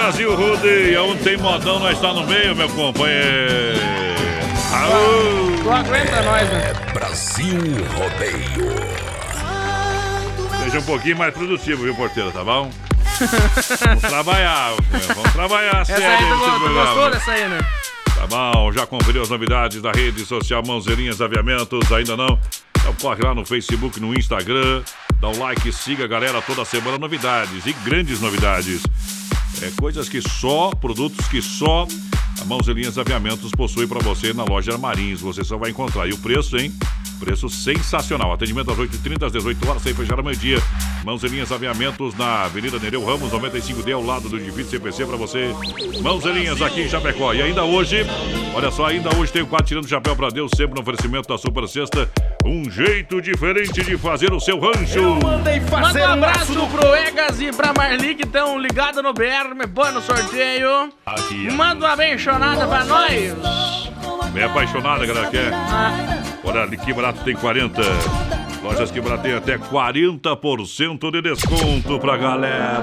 Brasil rodeia, onde tem modão, nós está no meio, meu companheiro. Aô! Tu aguenta nós, né? Brasil Rodeio. Seja um pouquinho mais produtivo, viu, porteiro, tá bom? Vamos trabalhar, vamos trabalhar Essa sério aí tu, tu programa. gostou dessa aí, né? Tá bom, já conferiu as novidades da rede social Mãozinhas Aviamentos? Ainda não? Então corre lá no Facebook, no Instagram, dá um like, siga a galera toda semana novidades e grandes novidades. É coisas que só, produtos que só a Mãozinhas Aviamentos possui para você na loja Marins. Você só vai encontrar. E o preço, hein? Preço sensacional. Atendimento às 8h30, às 18 horas, sem fechar ao meio-dia. Mãozinhas Aviamentos na Avenida Nereu Ramos, 95D, ao lado do edifício CPC para você. Mãozinhas aqui em Chapecó. E ainda hoje, olha só, ainda hoje tem o quadro Tirando o Chapéu para Deus, sempre no oferecimento da Super Sexta. Um jeito diferente de fazer o seu rancho. Manda um abraço pro Egas e pra Marli que estão ligados no BR, me põe no sorteio. Manda uma abençonada pra nós. Bem apaixonada, galera, quer? Olha, ali que barato tem 40. Lojas que barato tem até 40% de desconto pra galera.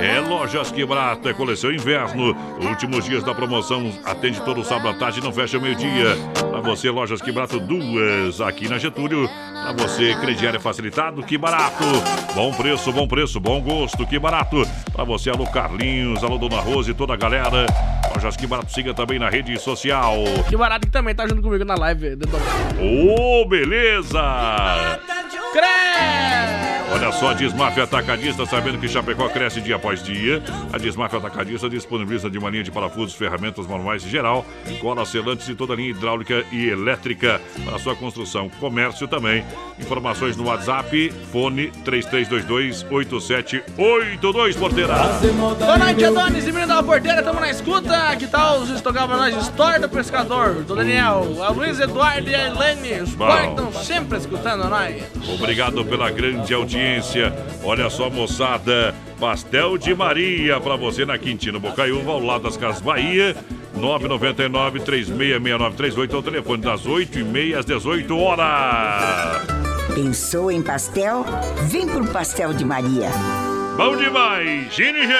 É Lojas que barato, é coleção inverno. Últimos dias da promoção, atende todo sábado à tarde e não fecha meio-dia. Pra você, Lojas que barato, duas aqui na Getúlio. Pra você, crediário facilitado, que barato. Bom preço, bom preço, bom gosto, que barato. Pra você, alô Carlinhos, alô Dona Rose e toda a galera. Lojas que barato, siga também na rede social. Que barato que também tá junto comigo na live. Ô, beleza! Crash! Olha só, a Desmafia Atacadista, sabendo que Chapecó cresce dia após dia. A Desmafia Atacadista disponibiliza de uma linha de parafusos, ferramentas manuais em geral, colas selantes e toda a linha hidráulica e elétrica para sua construção. Comércio também. Informações no WhatsApp, fone 3322-8782, porteira. Boa noite, Adonis e menino da porteira, tamo na escuta. Que tal os estocar pra nós? História do Pescador, do Daniel, a Luiz Eduardo e a Helene. Os pais estão sempre escutando nós. Obrigado pela grande audiência. Olha só, moçada. Pastel de Maria para você na Quintino Bocaiúva, ao lado das Casas Bahia. 999-366938 é o telefone das 8h30 às 18 horas. Pensou em pastel? Vem pro Pastel de Maria. Bom demais, Gine Gê.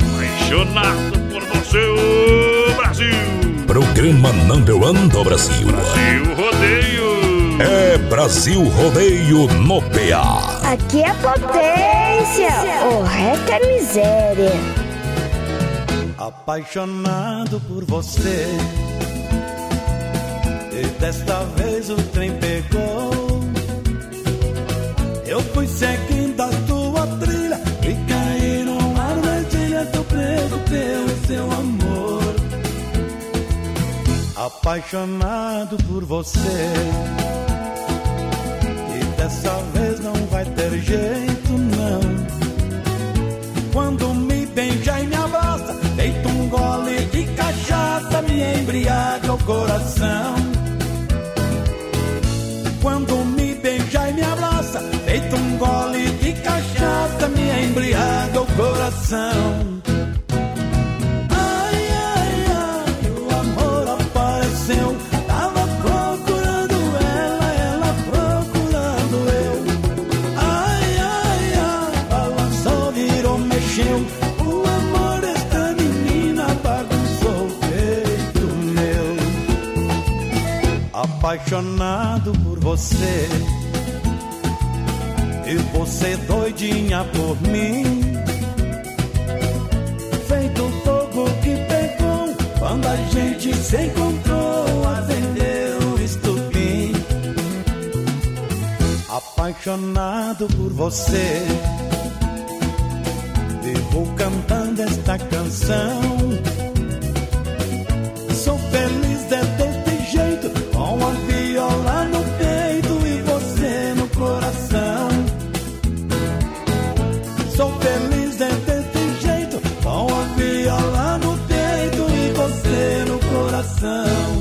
Apaixonado por você, Brasil. Programa number one do Brasil. Brasil Rodeio. É Brasil Rodeio no PA. Aqui é potência, o resto é miséria. Apaixonado por você. E desta vez o trem pegou. Eu fui seguindo a tua trilha e caí numa armadilha. Tô preso pelo seu amor. Apaixonado por você. Dessa vez não vai ter jeito, não. Quando me beija e me abraça, feito um gole de cachaça, me embriaga o coração. Quando me beija e me abraça, feito um gole de cachaça, me embriaga o coração. Apaixonado por você. E você doidinha por mim. Feito fogo que pegou quando a gente se encontrou. Acendeu o estupim. Apaixonado por você. Vivo cantando esta canção. Coração.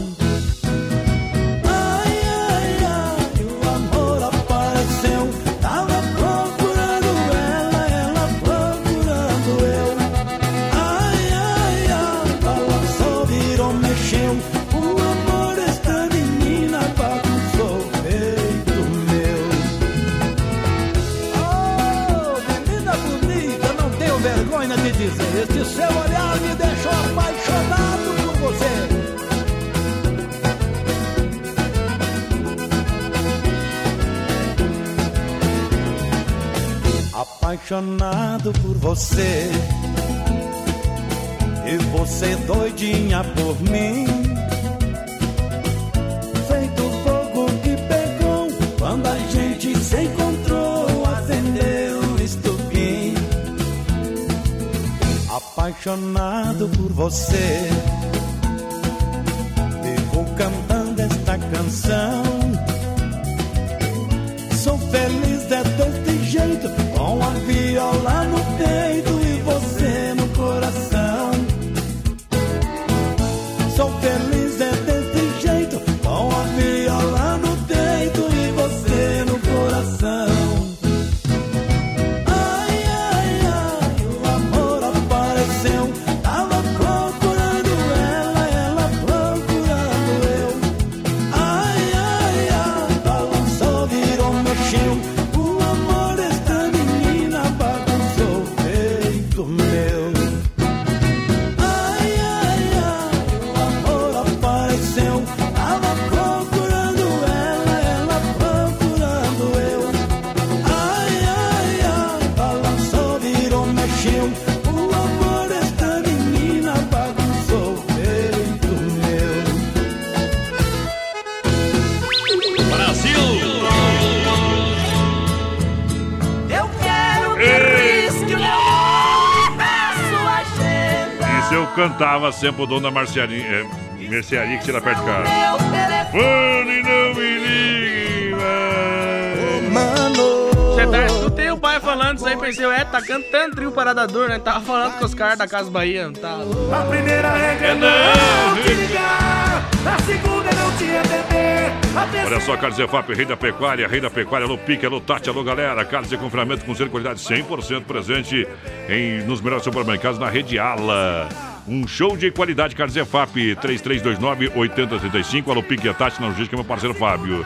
Apaixonado por você. E você doidinha por mim. Feito fogo que pegou Quando a gente se encontrou Acendeu um estupim. Apaixonado por você. Vivo cantando esta canção cantava sempre o dono da marcearia, é, mercearia que tira perto de casa. Fone não me ligue, Mano! Você tá, escutei o pai falando isso aí, pensei, é, tá cantando trio Parada Dura, né? Tava falando com os caras da Casa Bahia, tá? A primeira regra é não te ligar, a segunda é não te atender. Olha só, Carlos Efap, rei da pecuária, rei da pecuária, alô Pique, alô Tati, alô galera. Carlos de confinamento com de qualidade 100% presente em, nos melhores supermercados na rede Ala. Um show de qualidade, Carlos Efap, 3329-8035, alô Pique Tati, na logística, meu parceiro Fábio.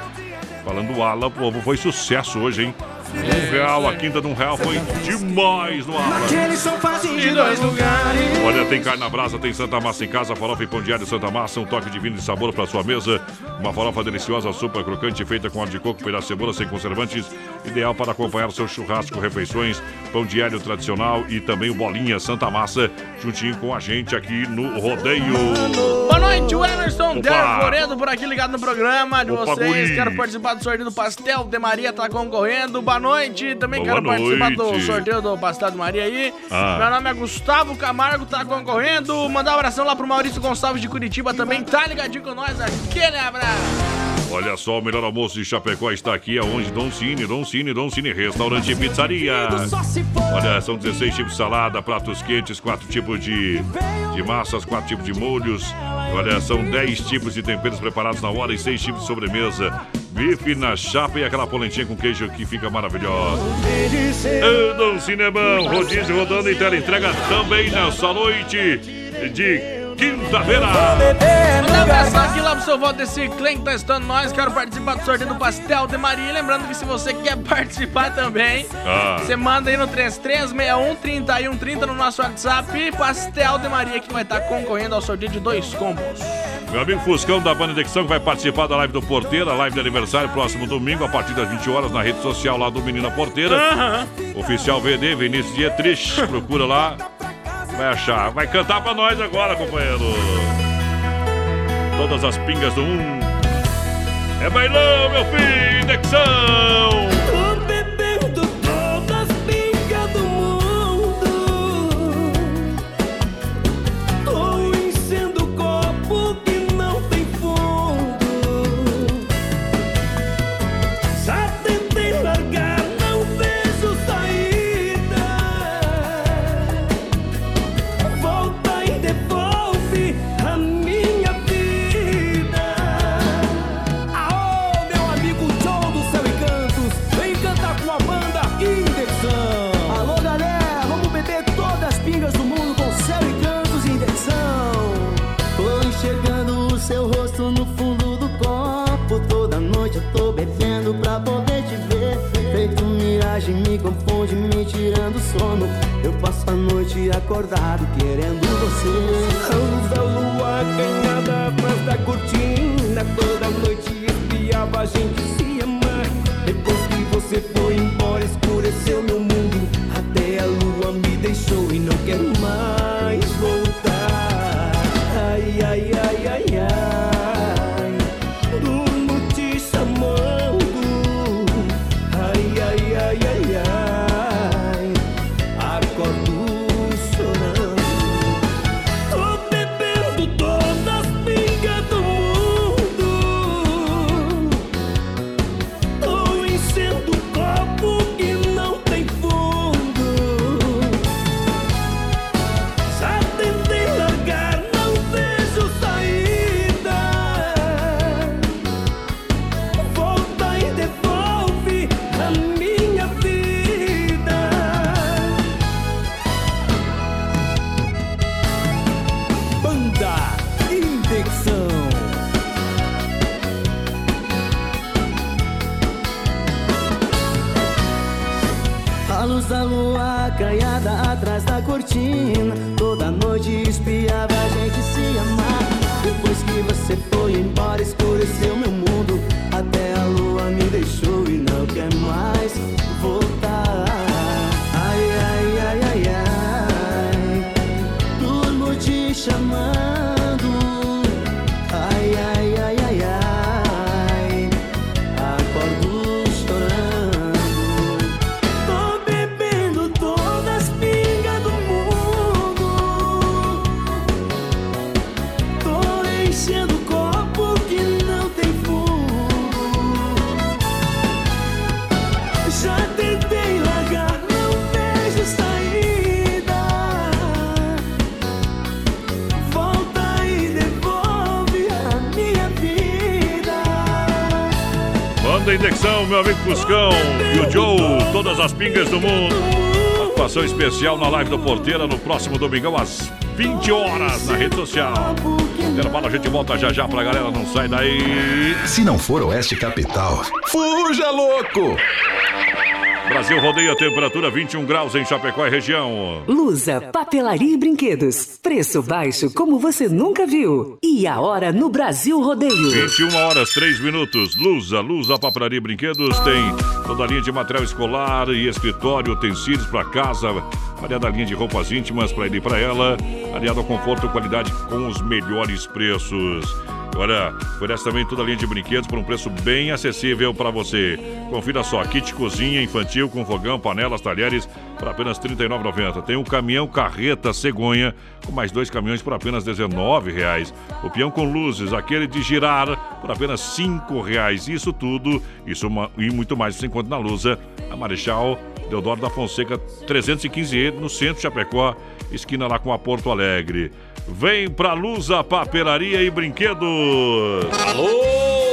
Falando Ala, o povo foi sucesso hoje, hein? Um real, a quinta de um real foi demais no Ala. Aqueles são fazem de dois lugares. Olha, tem carne na brasa, tem Santa Massa em casa, farofa e pão diário Santa Massa, um toque divino de sabor para sua mesa. Uma farofa deliciosa, super crocante, feita com óleo de coco, pedaço de cebola sem conservantes, ideal para acompanhar seu churrasco, refeições, pão diário tradicional e também o bolinha Santa Massa, juntinho com a gente aqui no Rodeio. Boa noite, o Emerson. Del por aqui ligado no programa de Opa, vocês. guri. Quero participar do sorteio do pastel de Maria, tá concorrendo. Boa noite. Também Boa quero participar do noite. sorteio do pastel de Maria aí. Ah. Meu nome é Gustavo Camargo, tá concorrendo. Mandar um abração lá pro Maurício Gonçalves de Curitiba também, tá ligadinho com nós. Aquele abraço. Olha só, o melhor almoço de Chapecó está aqui, aonde? Don Cine, Don Cine, Don Cine, restaurante e pizzaria. Olha, são 16 tipos de salada, pratos quentes, quatro tipos de, de massas, quatro tipos de molhos. Olha, são 10 tipos de temperos preparados na hora e seis tipos de sobremesa. Bife na chapa e aquela polentinha com queijo que fica maravilhosa. Don Cine é bom, rodízio rodando e tela entrega também nessa noite de quinta-feira. Mandar um abração aqui lá pro seu voto desse Clem que tá estando nós. Quero participar do sorteio do pastel de Maria. E Lembrando que se você quer participar também, Ah. você manda aí no 3361 3130 no nosso WhatsApp. Pastel de Maria que vai estar concorrendo ao sorteio de dois combos. Meu amigo Fuscão da que vai participar da live do Porteira, live de aniversário próximo domingo, a partir das 20 horas, na rede social lá do Menina Porteira. Aham. Oficial VD, Vinícius Dietrich, procura lá. Vai achar. Vai cantar pra nós agora, companheiro. Todas as pingas do mundo. É bailão, meu filho, Dexão! Sono. Eu passo a noite acordado querendo você. A luz da lua ganhada atrás da cortina Toda noite espiava a gente se amar Depois que você foi embora escureceu meu Cuscão e o Joe, todas as pingas do mundo. Participação especial na live do Porteira no próximo domingão às 20 horas na rede social. Intervalo, a gente volta já já pra galera, não sai daí. Se não for Oeste Capital, fuja louco! Brasil rodeia temperatura 21 graus em Chapecó e região. Lusa, papelaria e brinquedos. Preço baixo como você nunca viu. E a hora no Brasil Rodeio. 21 horas 3 minutos. Lusa, Lusa Papelaria e Brinquedos tem toda a linha de material escolar e escritório, utensílios para casa, variada linha de roupas íntimas para ele e para ela, aliado ao conforto e qualidade com os melhores preços. Olha, oferece também toda a linha de brinquedos por um preço bem acessível para você. Confira só, kit cozinha infantil com fogão, panelas, talheres por apenas R$ 39,90. Tem um caminhão carreta cegonha com mais dois caminhões por apenas R$ 19,00. O peão com luzes, aquele de girar por apenas R$ 5,00. Isso tudo, isso ma- e muito mais você encontra na Lusa, a Marechal Deodoro da Fonseca 315E, no centro de Chapecó, esquina lá com a Porto Alegre. Vem pra Lusa Papelaria e Brinquedos. Alô,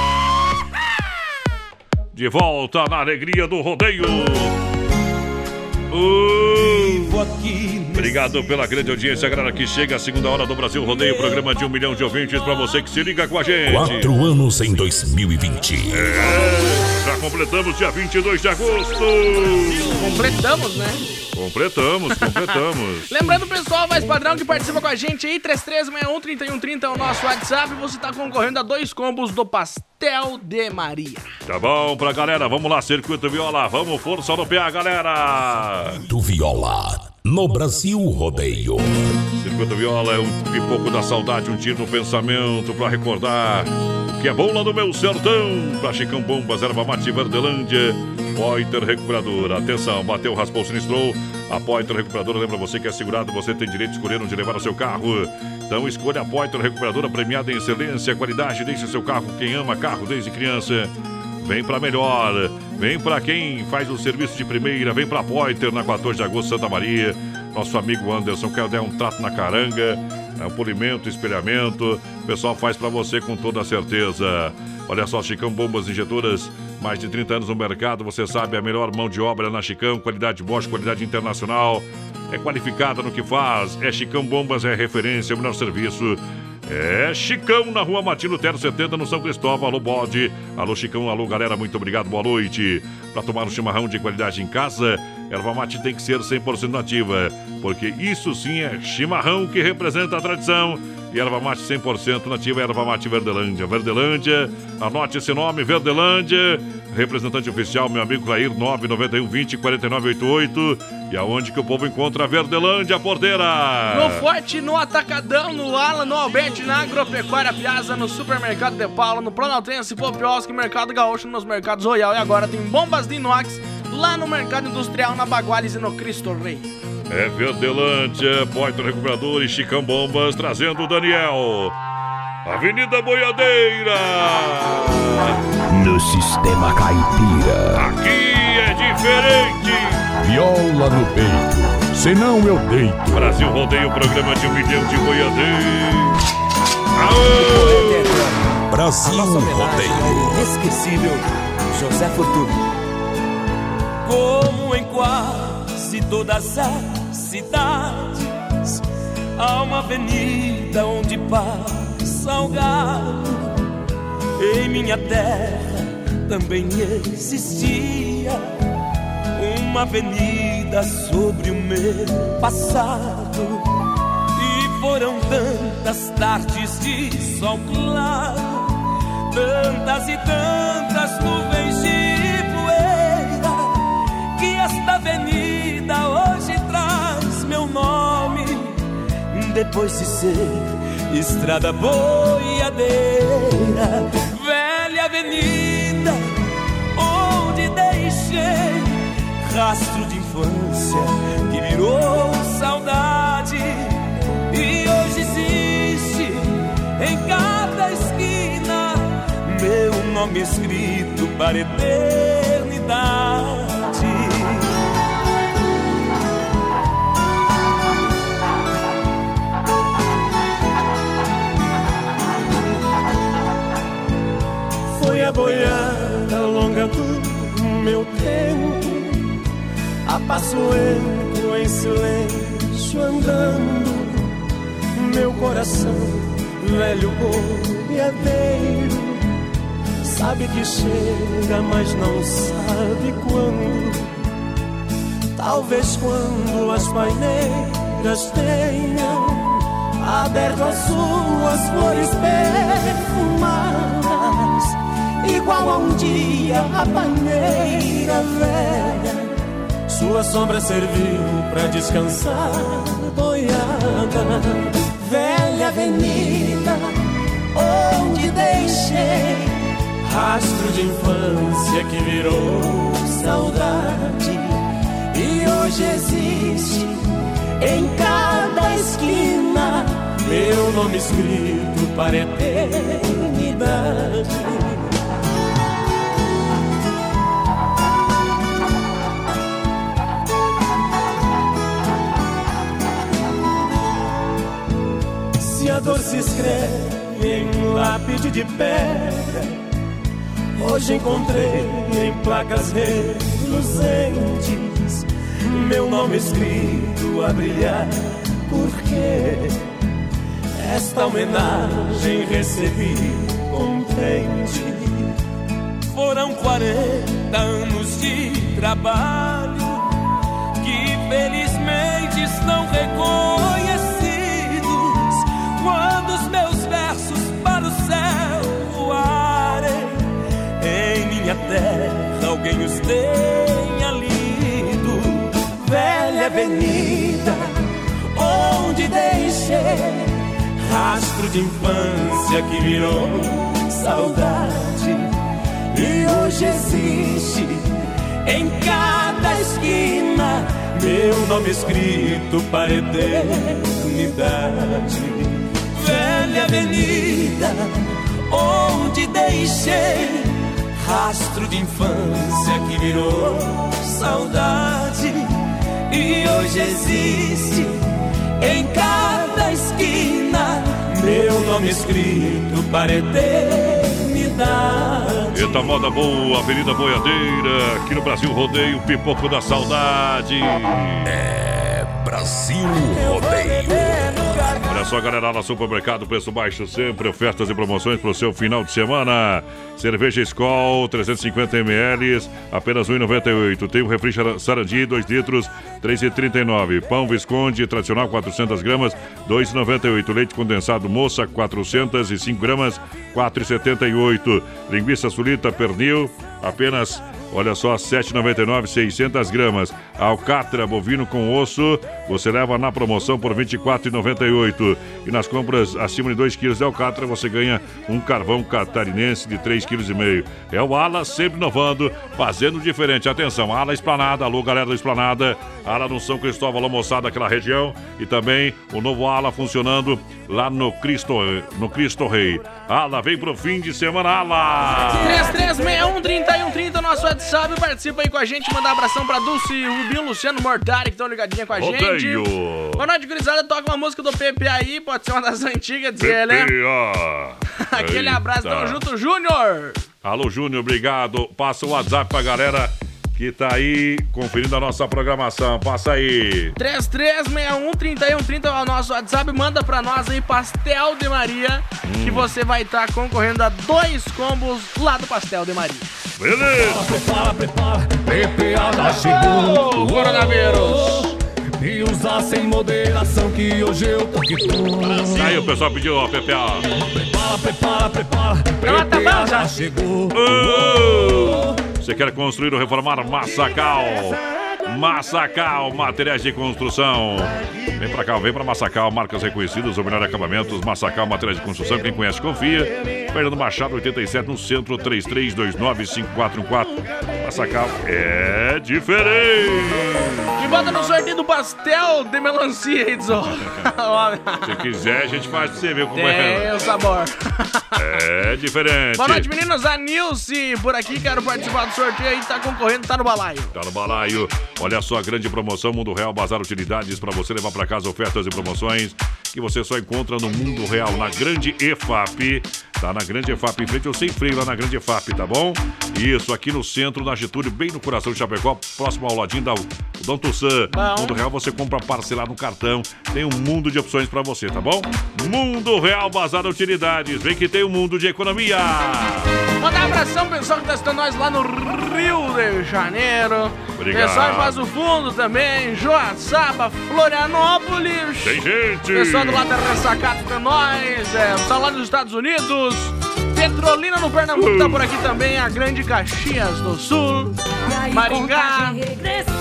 De volta na alegria do rodeio. Uh, Obrigado pela grande audiência, galera, que chega a segunda hora do Brasil Rodeio, programa de um milhão de ouvintes pra você que se liga com a gente. Quatro anos em 2020. É, já completamos dia 22 de agosto. Completamos, né? Completamos, completamos. Lembrando, pessoal, mais padrão que participa com a gente aí, 3361-3130 é o nosso WhatsApp. Você tá concorrendo a dois combos do Pastel de Maria. Tá bom pra galera, vamos lá, Circuito Viola, vamos força no PA, galera. Do Viola, no Brasil Rodeio. Circuito Viola é um pipoco da saudade, um tiro no pensamento pra recordar o que é bom lá no meu sertão. Pra Chicão Bombas, Erva Mate Verdelândia, Poiter Recuperadora. Atenção, bateu, raspou, sinistrou. A Poiter Recuperadora lembra você que é segurado, você tem direito de escolher onde levar o seu carro. Então escolha a Poiter Recuperadora premiada em excelência, qualidade. Deixe seu carro quem ama carro desde criança. Vem pra melhor, vem pra quem faz o serviço de primeira, vem pra Poiter na 14 de agosto, Santa Maria. Nosso amigo Anderson quer dar um trato na caranga, é um polimento, espelhamento. O pessoal faz pra você com toda certeza. Olha só, Chicão Bombas Injetoras, mais de 30 anos no mercado, você sabe, a melhor mão de obra na Chicão, qualidade Bosch, qualidade internacional. É qualificada no que faz, é Chicão Bombas, é referência, é o melhor serviço. É Chicão na rua Matino Terra 70 no São Cristóvão. Alô, bode. Alô, Chicão. Alô, galera. Muito obrigado. Boa noite. Para tomar um chimarrão de qualidade em casa, erva mate tem que ser 100% nativa, porque isso sim é chimarrão que representa a tradição. E erva mate 100% nativa, erva mate Verdelândia. Verdelândia, anote esse nome, Verdelândia. Representante oficial, meu amigo Clair, 991 20 4988. E aonde que o povo encontra a Verdelândia, porteira? No Forte, no Atacadão, no Ala, no Alberti, na Agropecuária Piazza, no Supermercado de Paula, no Planaltense, Popioski, Mercado Gaúcho, nos Mercados Royal. E agora tem bombas de inox lá no Mercado Industrial, na Baguales e no Cristo Rei. É Verdelândia, Poitra Recuperador e Chicão Bombas trazendo o Daniel. Avenida Boiadeira. No Sistema Caipira. Aqui é diferente. Viola no peito. senão eu deito. Brasil rodeia o programa de um milhão de boiadeiros. Aô! Brasil rodeio. Inesquecível, José Fortuno. Como em quase todas as cidades, há uma avenida onde passa o gado. Em minha terra também existia uma avenida sobre o meu passado. E foram tantas tardes de sol claro, tantas e tantas nuvens de poeira, que esta avenida hoje traz meu nome, depois de ser estrada boiadeira, velha avenida onde deixei rastro de infância que virou saudade e hoje existe em cada esquina meu nome escrito para a eternidade. Foi a boiada longa do meu tempo, a passo lento em silêncio andando, meu coração velho boiadeiro sabe que chega, mas não sabe quando. Talvez quando as paineiras tenham aberto as suas flores perfumadas, igual a um dia a paneira velha. Sua sombra serviu pra descansar, boiada, velha avenida, onde deixei rastro de infância que virou saudade e hoje existe em cada esquina meu nome escrito para a eternidade. Dor se escreve em lápide de pedra Hoje encontrei em placas reluzentes meu nome escrito a brilhar. Porque esta homenagem recebi contente. Foram 40 anos de trabalho que felizmente os tenha lido. Velha avenida, onde deixei rastro de infância que virou saudade. E hoje existe em cada esquina meu nome escrito para eternidade. Velha avenida, onde deixei rastro de infância que virou saudade e hoje existe em cada esquina meu nome escrito para eternidade. Eita moda boa, Avenida Boiadeira, aqui no Brasil Rodeio, Pipoco da Saudade. É Brasil Rodeio. Olha só, galera, lá Supermercado, preço baixo sempre, ofertas e promoções para o seu final de semana. Cerveja Skol, 350 ml, apenas R$ 1,98. Tem o refrigerante Sarandi, 2 litros, R$ 3,39. Pão Visconde, tradicional, 400 gramas, R$ 2,98. Leite condensado Moça, 405 gramas, R$ 4,78. Linguiça Sulita Pernil, apenas Olha só, 7,99, 600 gramas. Alcatra bovino com osso, você leva na promoção por R$ 24,98. E nas compras acima de 2 kg de alcatra, você ganha um carvão catarinense de 3,5 kg. É o Ala sempre inovando, fazendo diferente. Atenção, Ala Esplanada, alô galera da Esplanada, Ala no São Cristóvão, almoçada daquela região. E também o novo Ala funcionando lá no Cristo, no Cristo Rei. Ala, vem pro fim de semana, Ala! 3361 3130 o nosso WhatsApp, participa aí com a gente, manda um abração pra Dulce, Rubinho, Luciano Mortari, que estão ligadinha com a gente. Boa noite, gurizada. Toca uma música do Pepe aí, pode ser uma das antigas, diz ele, né? Aquele abraço, tamo Eita. junto, Júnior. Alô, Júnior, obrigado. Passa o WhatsApp pra galera que tá aí conferindo a nossa programação. Passa aí. 3361-3130 é o nosso WhatsApp. Manda pra nós aí Pastel de Maria, Hum. que você vai estar concorrendo a dois combos lá do Pastel de Maria. Beleza. Prepara, prepara, já chegou. Coronavírus. E usar sem moderação que hoje eu tô que tô. Aí o pessoal pediu, ó, PPA. Prepara, prepara, prepara, PPA já chegou. Você quer construir ou reformar Massacal? Massacal, materiais de construção. Vem pra cá, vem pra Massacal, marcas reconhecidas, o melhor acabamentos. Massacal, materiais de construção, quem conhece, confia. Fernando Machado, 87, no centro, 33295414. Massacal é diferente. E bota no sorteio do pastel de melancia Zó. Se quiser, a gente faz pra você ver como Tem é. o sabor. É diferente. Boa noite, meninos. A Nilce por aqui, quero participar do sorteio aí, tá concorrendo, tá no balaio. Tá no balaio. Olha só a grande promoção Mundo Real Bazar Utilidades para você levar para casa ofertas e promoções que você só encontra no Mundo Real, na Grande EFAP. Tá na Grande EFAP, em frente ao Sem Freio, lá na Grande EFAP, tá bom? Isso, aqui no centro, na Getúlio, bem no coração de Chapecó, próximo ao ladinho da Dom Tussan. Mundo Real você compra parcelar no cartão. Tem um mundo de opções para você, tá bom? Mundo Real Bazar Utilidades. Vem que tem um mundo de economia. Mandar um abração pessoal que tá assistindo nós lá no Rio de Janeiro. Obrigado. Pessoal em Passo Fundo também, Joaçaba, Florianópolis. Tem gente. Pessoal do lado da Ressacato com nós. É, pessoal lá dos Estados Unidos. Petrolina no Pernambuco tá por aqui também. A Grande Caxias do Sul. Maringá.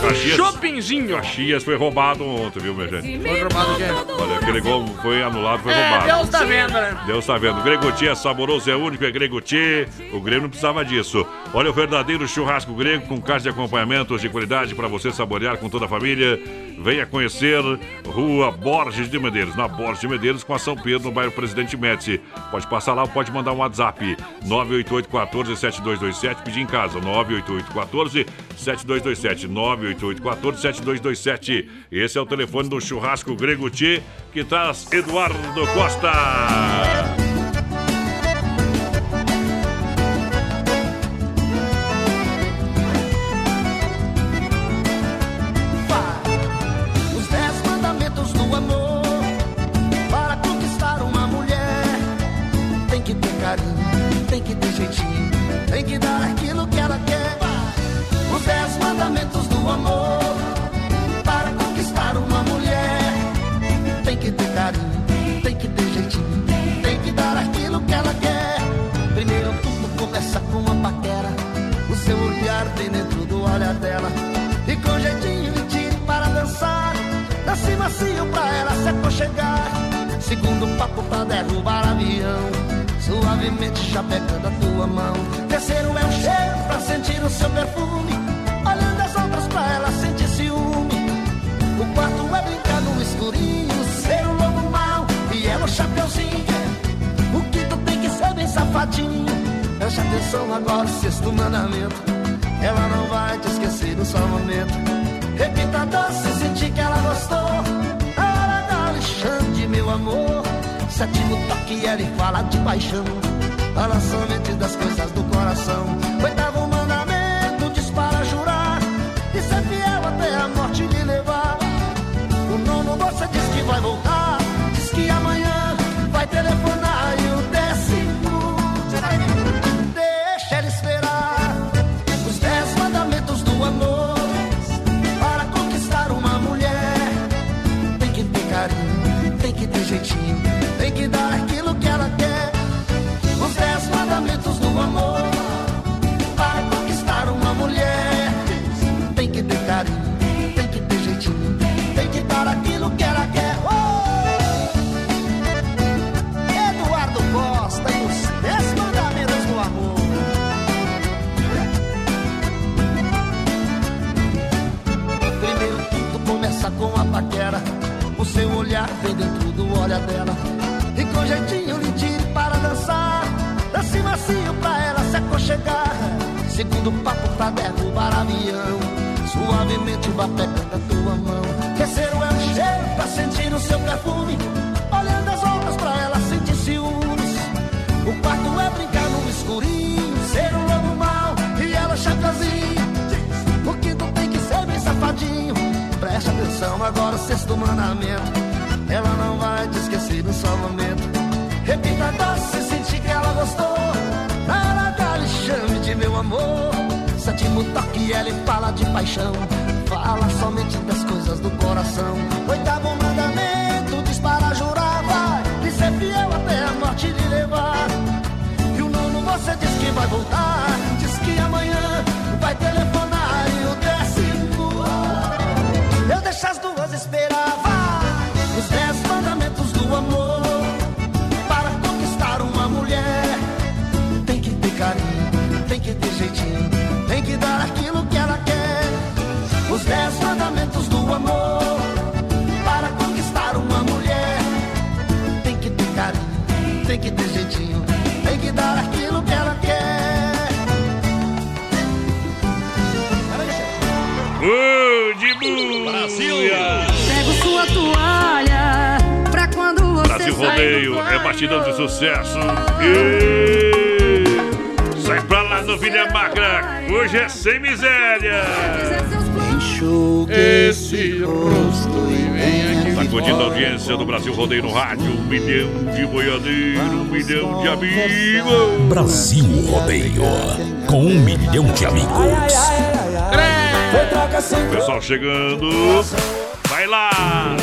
Caxias. Shoppingzinho. Caxias foi roubado ontem, viu, minha gente? Foi roubado o quê? Olha, aquele gol foi anulado, foi É, roubado. Deus tá vendo, né? Deus tá vendo. Gregotti é saboroso, é único, é Gregotti. O Grêmio não precisava disso. Olha o verdadeiro churrasco grego com carne de acompanhamentos de qualidade para você saborear com toda a família. Venha conhecer Rua Borges de Medeiros, na Borges de Medeiros com a São Pedro, no bairro Presidente Médici. Pode passar lá ou pode mandar um WhatsApp 988 14 7227, pedir em casa 988 14 7227 988 14 7227. Esse é o telefone do churrasco Grego Tchê, que traz Eduardo Costa. Aconchegar. Segundo papo pra derrubar avião. Suavemente já pegando a tua mão. Terceiro é o cheiro pra sentir o seu perfume. Olhando as outras pra ela sentir ciúme. O quarto é brincar no escurinho. Ser o lobo mau e ela o chapeuzinho. O quinto tem que ser bem safadinho. Preste atenção agora, sexto mandamento. Ela não vai te esquecer no só momento. Repita doce, sentir que ela gostou. Amor. Sétimo toque, ela fala de paixão. Fala somente das coisas do coração. Oitavo mandamento, diz para jurar. E ser fiel até a morte lhe levar. O nono você diz que vai voltar. Olhar dela. E com jeitinho lhe tire para dançar. Dance macio pra ela se aconchegar. segundo papo pra derrubar avião. Suavemente vá pegando a tua mão. Terceiro é o cheiro pra sentir o seu perfume. Olhando as outras pra ela sentir ciúmes. O quarto é brincar no escurinho. Ser um lobo mau e ela chacazinha. O quinto tem que ser bem safadinho. Preste atenção agora, sexto mandamento. Ela não vai te esquecer no só momento. Repita doce, sentir que ela gostou. Ela dá-lhe chame de meu amor. Sétimo toque, ela fala de paixão. Fala somente das coisas do coração. Oitavo mandamento, diz para jurar, vai. E ser fiel até a morte lhe levar. E o nono você diz que vai voltar. Diz que amanhã vai telefonar. E o décimo, eu deixo as duas jeitinho, tem que dar aquilo que ela quer. Os dez mandamentos do amor. Para conquistar uma mulher, tem que ter carinho, tem que ter jeitinho, tem que dar aquilo que ela quer. Ô, de Brasil! Pego sua toalha pra quando você Brasil sair Rodeio é batidão de sucesso. E... No Vilha Magra, hoje é sem miséria. Enxugue esse rosto e vem aqui. Sacudindo a audiência do Brasil Rodeio no rádio, um milhão de boiadeiros, um milhão de amigos. Brasil Rodeio. Com um milhão de amigos. Pessoal chegando. Vai lá!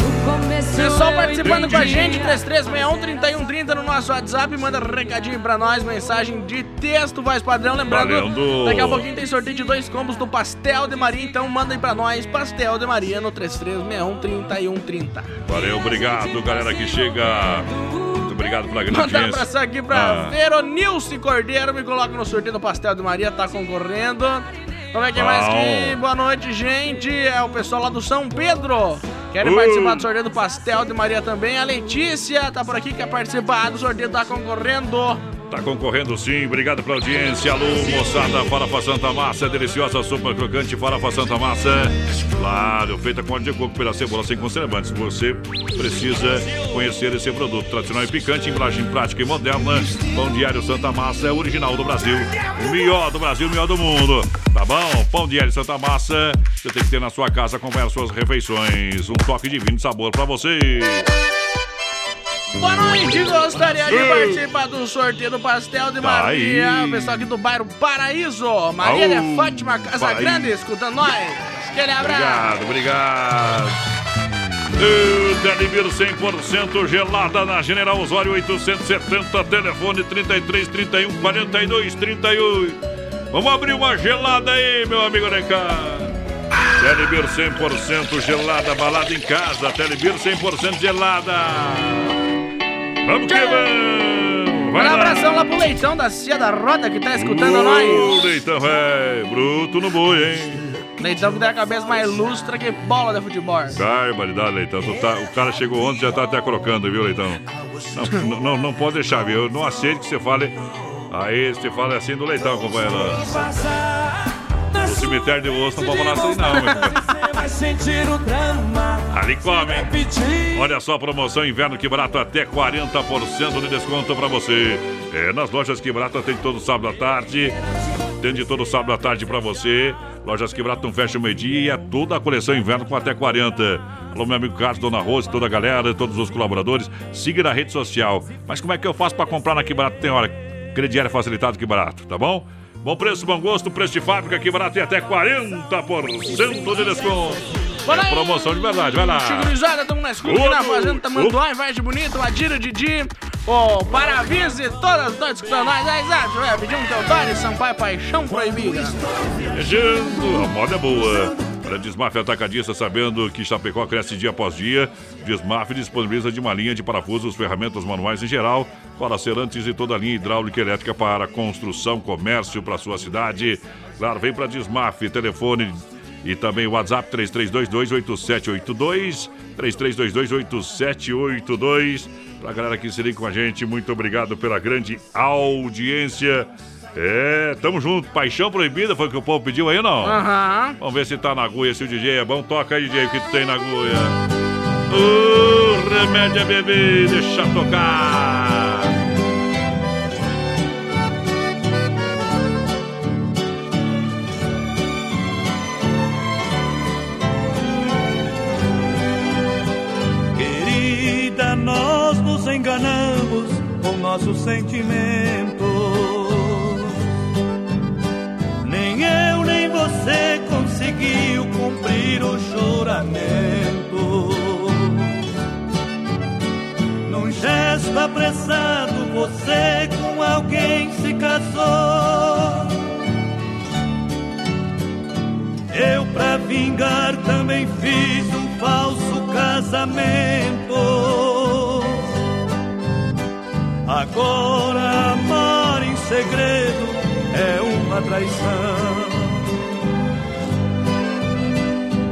Pessoal participando com a gente, 3361-3130 no nosso WhatsApp. Manda recadinho pra nós, mensagem de texto, voz padrão. Lembrando, Valendo. daqui a pouquinho tem sorteio de dois combos do Pastel de Maria. Então mandem pra nós, Pastel de Maria no 3361-3130. Valeu, obrigado, galera que chega. Muito obrigado pela grande Mandar um abraço aqui pra Ah. Veronilce Cordeiro. Me coloca no sorteio do Pastel de Maria, tá concorrendo. Vamos ver quem mais Bom. aqui. Boa noite, gente. É o pessoal lá do São Pedro. Querem participar do sorteio do Pastel de Maria também. A Letícia tá por aqui, quer participar do sorteio, tá concorrendo. Tá concorrendo sim, obrigado pela audiência. Alô, moçada, farofa Santa Massa, deliciosa sopa crocante, farofa Santa Massa. Claro, feita com óleo de coco pela cebola sem conservantes. Você precisa conhecer esse produto tradicional e picante, embalagem prática e moderna. Pão diário Santa Massa é original do Brasil. O melhor do Brasil, o melhor do mundo. Tá bom? Pão diário Santa Massa, você tem que ter na sua casa, acompanhar suas refeições. Um toque de vinho de sabor pra você. Boa noite, gostaria de participar do sorteio do Pastel de Tá Maria. O pessoal aqui do bairro Paraíso. Maria Au. de Fátima Casa. Grande, escutando nós. Aquele abraço. Obrigado, obrigado. Uh, Telebir 100% gelada na General Osório 870, telefone 33 31 42 38. Vamos abrir uma gelada aí, meu amigo Necar. Telebir 100% gelada, balada em casa. Telebir 100% gelada. Vamos que vamos. Vai Um abração lá pro Leitão da Cia da Roda que tá escutando Ô, nós. Leitão, é bruto no boi, hein? Leitão que tem a cabeça mais lustra que bola de futebol. Barbaridade, Leitão. Tu tá- o cara chegou ontem e já tá até crocando, viu, Leitão? Não, não, não pode deixar, viu? Eu não aceito que você fale. Aí você fala assim do Leitão, companheiro. No cemitério de osso não pode falar assim, não, meu companheiro. vai sentir o drama. Ali come. Olha só a promoção Inverno Que Barato até 40% de desconto pra você. É, nas lojas Que Barato tem todo sábado à tarde. Tem de todo sábado à tarde pra você. Lojas Que Barato não fecha o meio-dia e é toda a coleção Inverno com até 40. Alô, meu amigo Carlos, Dona Rose, toda a galera, todos os colaboradores. Siga na rede social. Mas como é que eu faço pra comprar na Que Barato? Tem hora. Crediário facilitado Que Barato, tá bom? Bom preço, bom gosto, preço de fábrica Que Barato e até 40% de desconto. Bora É promoção de verdade, vai lá. Chigurizada, estamos na escuta aqui na Fazenda Tamanduá, em Vargem Bonito, Adira Didi, o Paravise, todas as noites escutando nós, é exato, é, pediu um Teodoro, Sampaio, Paixão Proibida. Viajando, a moda é boa. Para Desmaf Atacadista, sabendo que Chapecó cresce dia após dia, Desmaf disponibiliza de uma linha de parafusos, ferramentas manuais em geral, para serantes e toda a linha hidráulica e elétrica para construção, comércio para sua cidade. Claro, vem para Desmaf, telefone e também o WhatsApp 33228782, 33228782. Para a galera que se liga com a gente, muito obrigado pela grande audiência. É, tamo junto. Paixão Proibida foi o que o povo pediu aí, não? Aham. Vamos ver se tá na agulha, se o DJ é bom. Toca aí, DJ, o que tu tem na agulha. O remédio é bebê, deixa tocar. Enganamos com nossos sentimentos. Nem eu nem você conseguiu cumprir o juramento. Num gesto apressado, você com alguém se casou. Eu, pra vingar, também fiz um falso casamento. Agora, amar em segredo é uma traição.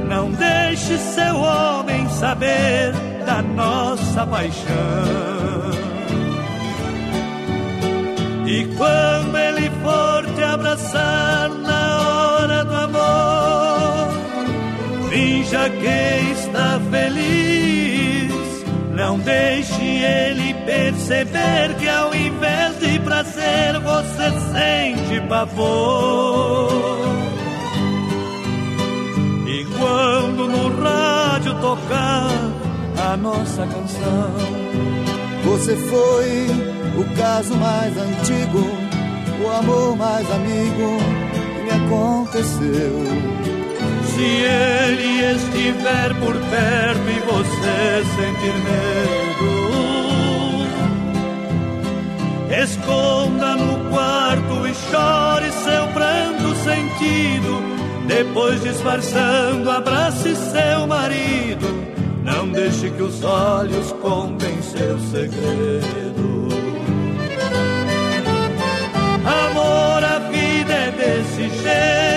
Não deixe seu homem saber da nossa paixão. E quando ele for te abraçar na hora do amor, finja que está feliz. Não deixe ele perceber que ao invés de prazer você sente pavor. E quando no rádio tocar a nossa canção, Você foi o caso mais antigo, o amor mais amigo que me aconteceu. Se ele estiver por perto e você sentir medo, esconda no quarto e chore seu pranto sentido. Depois, disfarçando, abrace seu marido. Não deixe que os olhos contem seu segredo. Amor, a vida é desse jeito.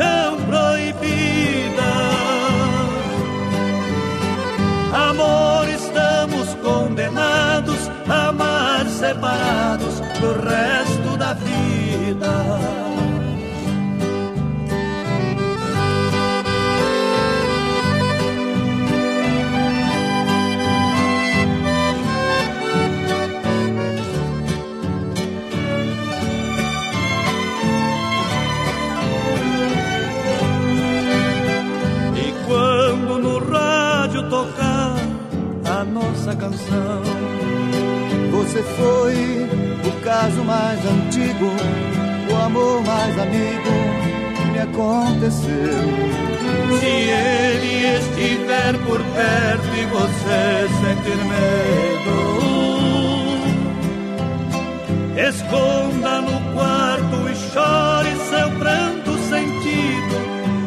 Paixão proibida. Amor, estamos condenados a amar separados do resto da vida. Nossa canção, Você foi o caso mais antigo, o amor mais amigo que me aconteceu. se ele estiver por perto e você sentir medo, esconda no quarto e chore seu pranto sentido.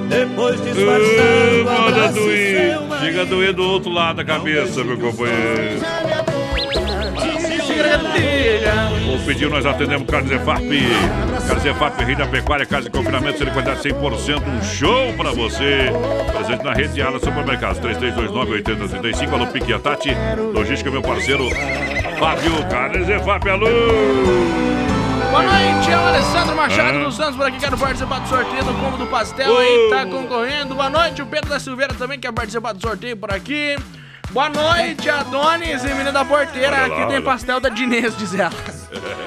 Depois disfarçando, abrace seu. Chega a doer do outro lado da cabeça, meu companheiro. Vou pedir, nós atendemos Carnes EFAP. Carnes EFAP, Rei da Pecuária, Casa de Confinamento, sendo qualidade 100%. Um show pra você. Presente na rede Ala Supermercados, 3329-8035. Alô, Pique. Logística, meu parceiro. Fábio, Carnes EFAP, alô. Boa noite, é o Alessandro Machado dos Santos por aqui, quero participar do sorteio do combo do pastel aí, tá concorrendo. Boa noite, o Pedro da Silveira também quer participar do sorteio por aqui. Boa noite, Adonis e menina da porteira. Olha Aqui lá, tem olha. pastel da Dinês, diz ela.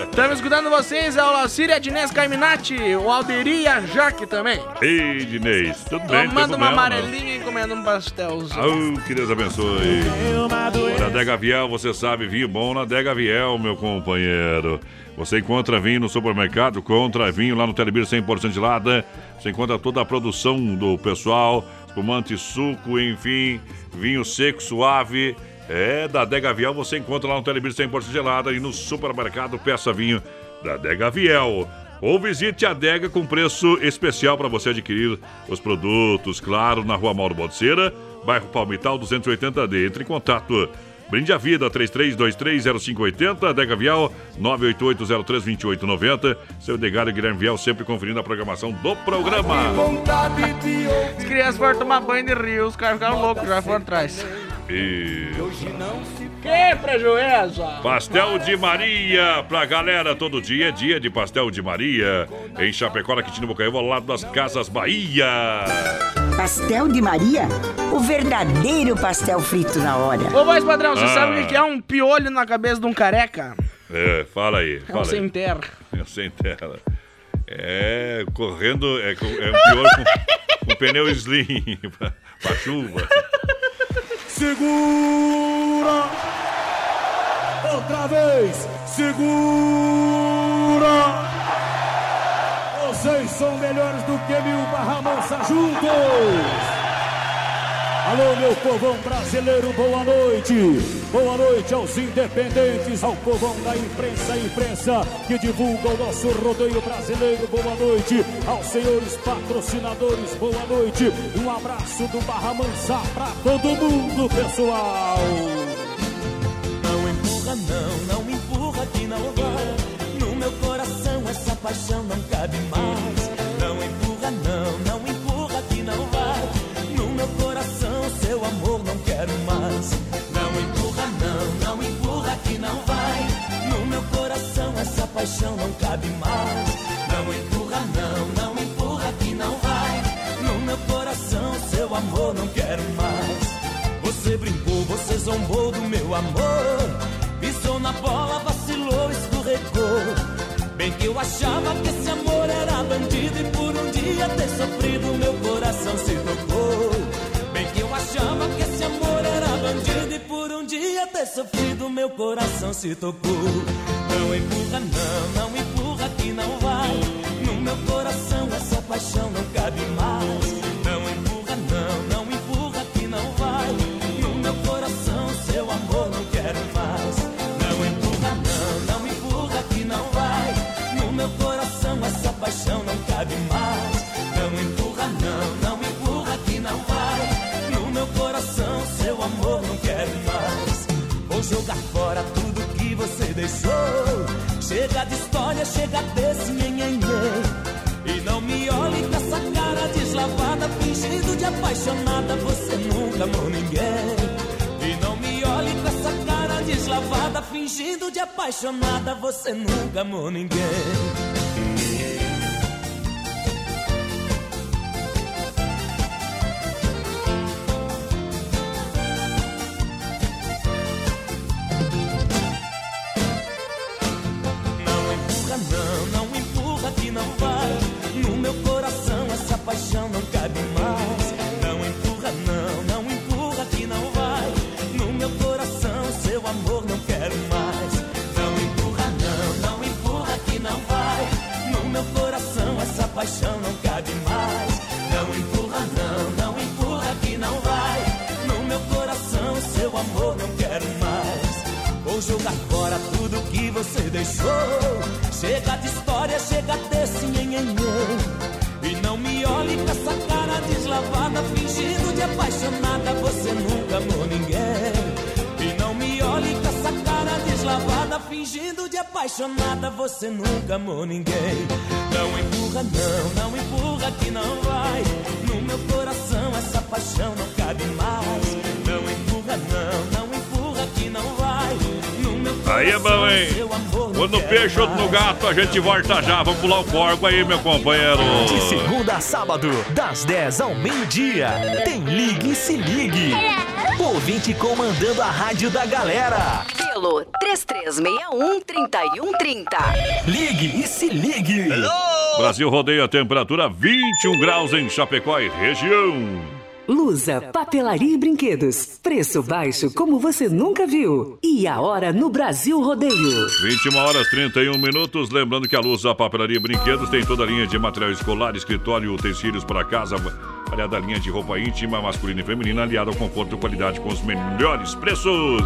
Estamos escutando vocês, é o Lacíria, a Dinês Caiminati, o Alderi e a Jaque também. Ei, Dinês, tudo bem? não tem Tomando uma não. amarelinha e comendo um pastelzinho. Oh, que Deus abençoe. Na Dega Viel, você sabe, vinho bom na Dega Viel, meu companheiro. Você encontra vinho no supermercado, contra vinho lá no Telebir 100% de lada. Você encontra toda a produção do pessoal, espumante, suco, enfim, vinho seco, suave. É, da Dega Viel você encontra lá no Telebir 100% gelada e no supermercado peça vinho da Dega Viel. Ou visite a Dega com preço especial para você adquirir os produtos, claro, na Rua Mauro Balseira, bairro Palmital 280D. Entre em contato. Brinde a vida, 33230580, Dega Vial, 988032890. Seu Degário Guilherme Vial sempre conferindo a programação do programa. As crianças foram tomar banho de rio, os caras ficaram loucos, já foram atrás. E... Que prejuízo! Pastel de Maria pra galera, todo dia é dia de pastel de Maria. Em Chapecó, na Quintino Bocaiúva, ao lado das Casas Bahia. Pastel de Maria? O verdadeiro pastel frito na hora. Ô, voz padrão, você Ah. sabe o que é um piolho na cabeça de um careca? É, fala aí, É um fala aí. sem terra. É um sem terra. É, correndo, é, é um pior com, com pneu slim pra, pra chuva. Segura! Outra vez! Segura! Vocês são melhores do que mil barra mansa juntos! Alô, meu povão brasileiro, boa noite! Boa noite aos independentes, ao povão da imprensa, imprensa que divulga o nosso rodeio brasileiro, boa noite! Aos senhores patrocinadores, boa noite! Um abraço do Barra Mansa pra todo mundo, pessoal! Paixão não cabe mais. Não empurra, não, não empurra que não vai. No meu coração seu amor não quero mais. Não empurra, não, não empurra que não vai. No meu coração essa paixão não cabe mais. Não empurra, não, não empurra que não vai. No meu coração seu amor não quero mais. Você brincou, você zombou do meu amor. Pisou na bola, vacilou, escorregou. Bem que eu achava que esse amor era bandido. E por um dia ter sofrido, meu coração se tocou. Bem que eu achava que esse amor era bandido. E por um dia ter sofrido, meu coração se tocou. Não empurra, não, não empurra que não vai. No meu coração essa paixão não cabe mais. Paixão não empurra, não, não empurra que não vai. No meu coração seu amor não quero mais. Vou jogar fora tudo que você deixou. Chega de história, chega desse nhenhenhê. E não me olhe com essa cara deslavada, fingindo de apaixonada. Você nunca amou ninguém. E não me olhe com essa cara deslavada, fingindo de apaixonada. Você nunca amou ninguém. Você nunca amou ninguém. Não empurra, não, não empurra que não vai. No meu coração essa paixão não cabe mais. Não empurra, não, não empurra que não vai. No meu Aí é bom, hein? Um no peixe, outro no gato, a gente volta já. Vamos pular o corgo aí, meu companheiro. De segunda a sábado, das 10 ao meio-dia, tem Ligue e Se Ligue. Ouvinte comandando a rádio da galera. Pelo 3361-3130. Ligue e Se Ligue. Brasil rodeia a temperatura 21 graus em Chapecó e região. Lusa, papelaria e brinquedos. Preço baixo como você nunca viu. E a hora no Brasil Rodeio. 21 horas 31 minutos. Lembrando que a Luz, a papelaria e brinquedos tem toda a linha de material escolar, escritório, utensílios para casa, variada linha de roupa íntima, masculina e feminina, aliada ao conforto e qualidade com os melhores preços.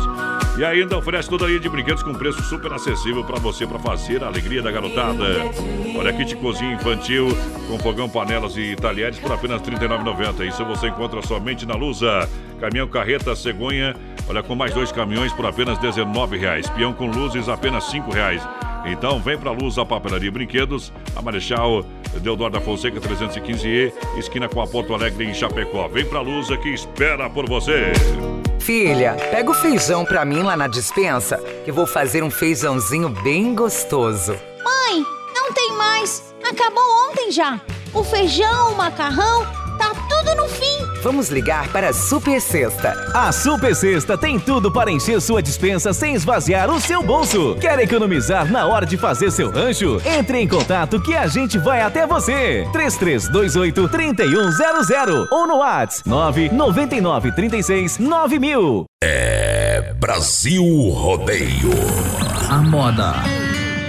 E ainda oferece toda a linha de brinquedos com preço super acessível para você, para fazer a alegria da garotada. Olha, kit cozinha infantil com fogão, panelas e talheres por apenas R$ 39,90. Isso você encontra somente na Lusa. Caminhão carreta cegonha, olha, com mais dois caminhões por apenas R$ 19,00. Peão com luzes, apenas R$ 5,00. Então vem pra Luz, a papelaria e brinquedos, a Marechal Deodoro da Fonseca 315E, esquina com a Porto Alegre em Chapecó. Vem pra Luz que espera por você. Filha, pega o feijão pra mim lá na dispensa, que vou fazer um feijãozinho bem gostoso. Mãe, não tem mais. Acabou ontem já. O feijão, o macarrão, tá tudo no fim. Vamos ligar para a Super Sexta. A Super Sexta tem tudo para encher sua dispensa sem esvaziar o seu bolso. Quer economizar na hora de fazer seu rancho? Entre em contato que a gente vai até você. 3328 3100 ou no WhatsApp 999 36 9000. É Brasil Rodeio. A moda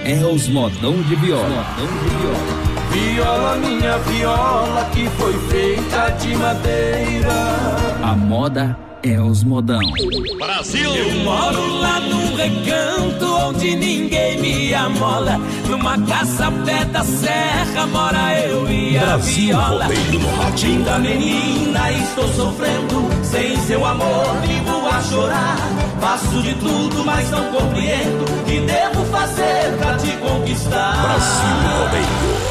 é os modão de viola. Viola, minha viola, que foi feita de madeira. A moda é os modão. Brasil! Eu moro lá num recanto onde ninguém me amola. Numa casa ao pé da serra mora eu e a Brasil viola. No rádio. Linda menina, estou sofrendo. Sem seu amor, vivo a chorar. Faço de tudo, mas não compreendo. O que devo fazer pra te conquistar? Brasil Rodeio.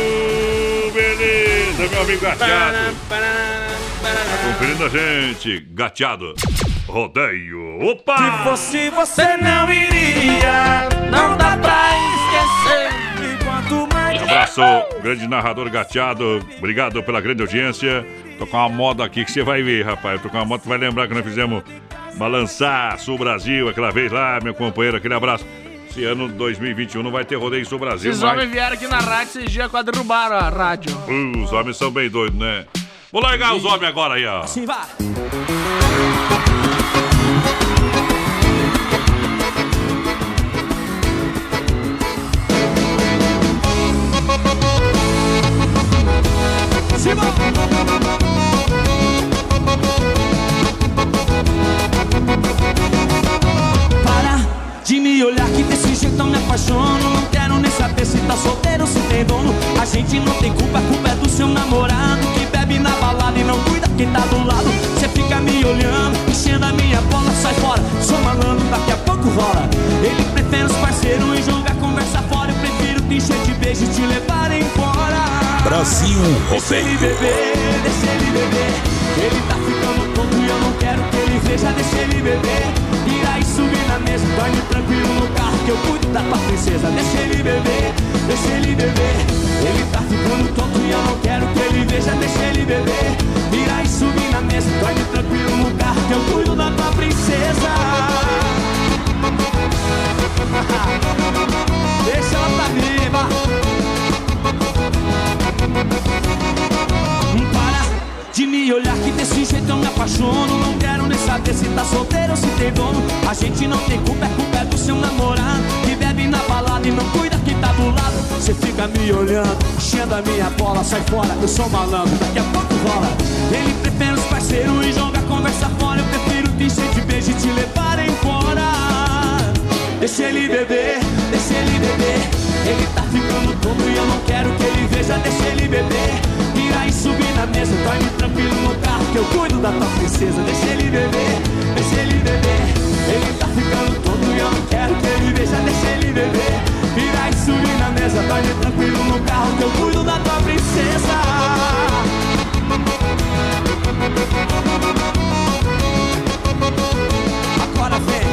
Aô, beleza, meu amigo gateado. Tá conferindo a gente, gateado. Rodeio. Opa! Se fosse você não iria, não dá pra esquecer. E quanto mais Um abraço, grande narrador gateado. Obrigado pela grande audiência. Tô com uma moda aqui que você vai ver, rapaz. Tô com uma moda que vai lembrar que nós fizemos balançar Sul Brasil aquela vez lá, meu companheiro. Aquele abraço. Esse ano 2021 não vai ter rodeio Sul Brasil. Esses mas- homens vieram aqui na rádio esses dias quase derrubaram a rádio. Uh, os homens são bem doidos, né? Vou largar os homens agora aí, ó. Sim, vai. Para de e te levar embora Brasil Deixa ele Rodeio. beber, deixa ele beber. Ele tá ficando tonto e eu não quero que ele veja. Deixa ele beber. Ir aí subir na mesa, dorme tranquilo no carro que eu cuido da tua princesa. Deixa ele beber, deixa ele beber. Ele tá ficando tonto e eu não quero que ele veja. Deixa ele beber. Ir aí subir na mesa, dorme tranquilo no carro que eu cuido da tua princesa. Deixa ela tá viva. Para de me olhar que desse jeito eu me apaixono. Não quero nem saber se tá solteiro ou se tem dono. A gente não tem culpa, é culpa do seu namorado Que bebe na balada e não cuida quem tá do lado. Você fica me olhando, enchendo a minha bola Sai fora, eu sou malandro, daqui a pouco rola. Ele prefere os parceiros e joga a conversa fora. Eu prefiro te encher de beijo e te levar embora. Deixa ele beber, deixa ele beber. Ele tá ficando tonto e eu não quero que ele veja. Deixa ele beber. E subir na mesa, dorme tranquilo no carro que eu cuido da tua princesa. Deixa ele beber, deixa ele beber. Ele tá ficando tonto e eu não quero que ele veja. Deixa ele beber. E subir na mesa, dorme tranquilo no carro que eu cuido da tua princesa. Agora vem,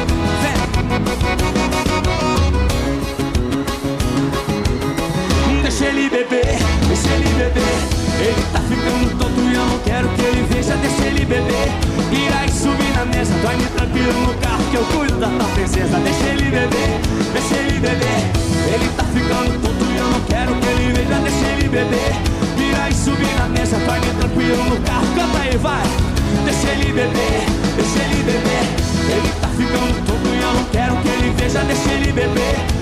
vem. Ele beber, deixa ele beber. Ele tá ficando tonto e eu não quero que ele veja. Deixa ele beber. Irá e subir na mesa, dorme tranquilo no carro que eu cuido da tua princesa. Deixa ele beber, deixa ele beber. Ele tá ficando tonto e eu não quero que ele veja. Deixa ele beber. Irá e subir na mesa, dorme tranquilo no carro. Canta aí, vai. Deixa ele beber, deixa ele beber. Ele tá ficando tonto e eu não quero que ele veja. Deixa ele beber.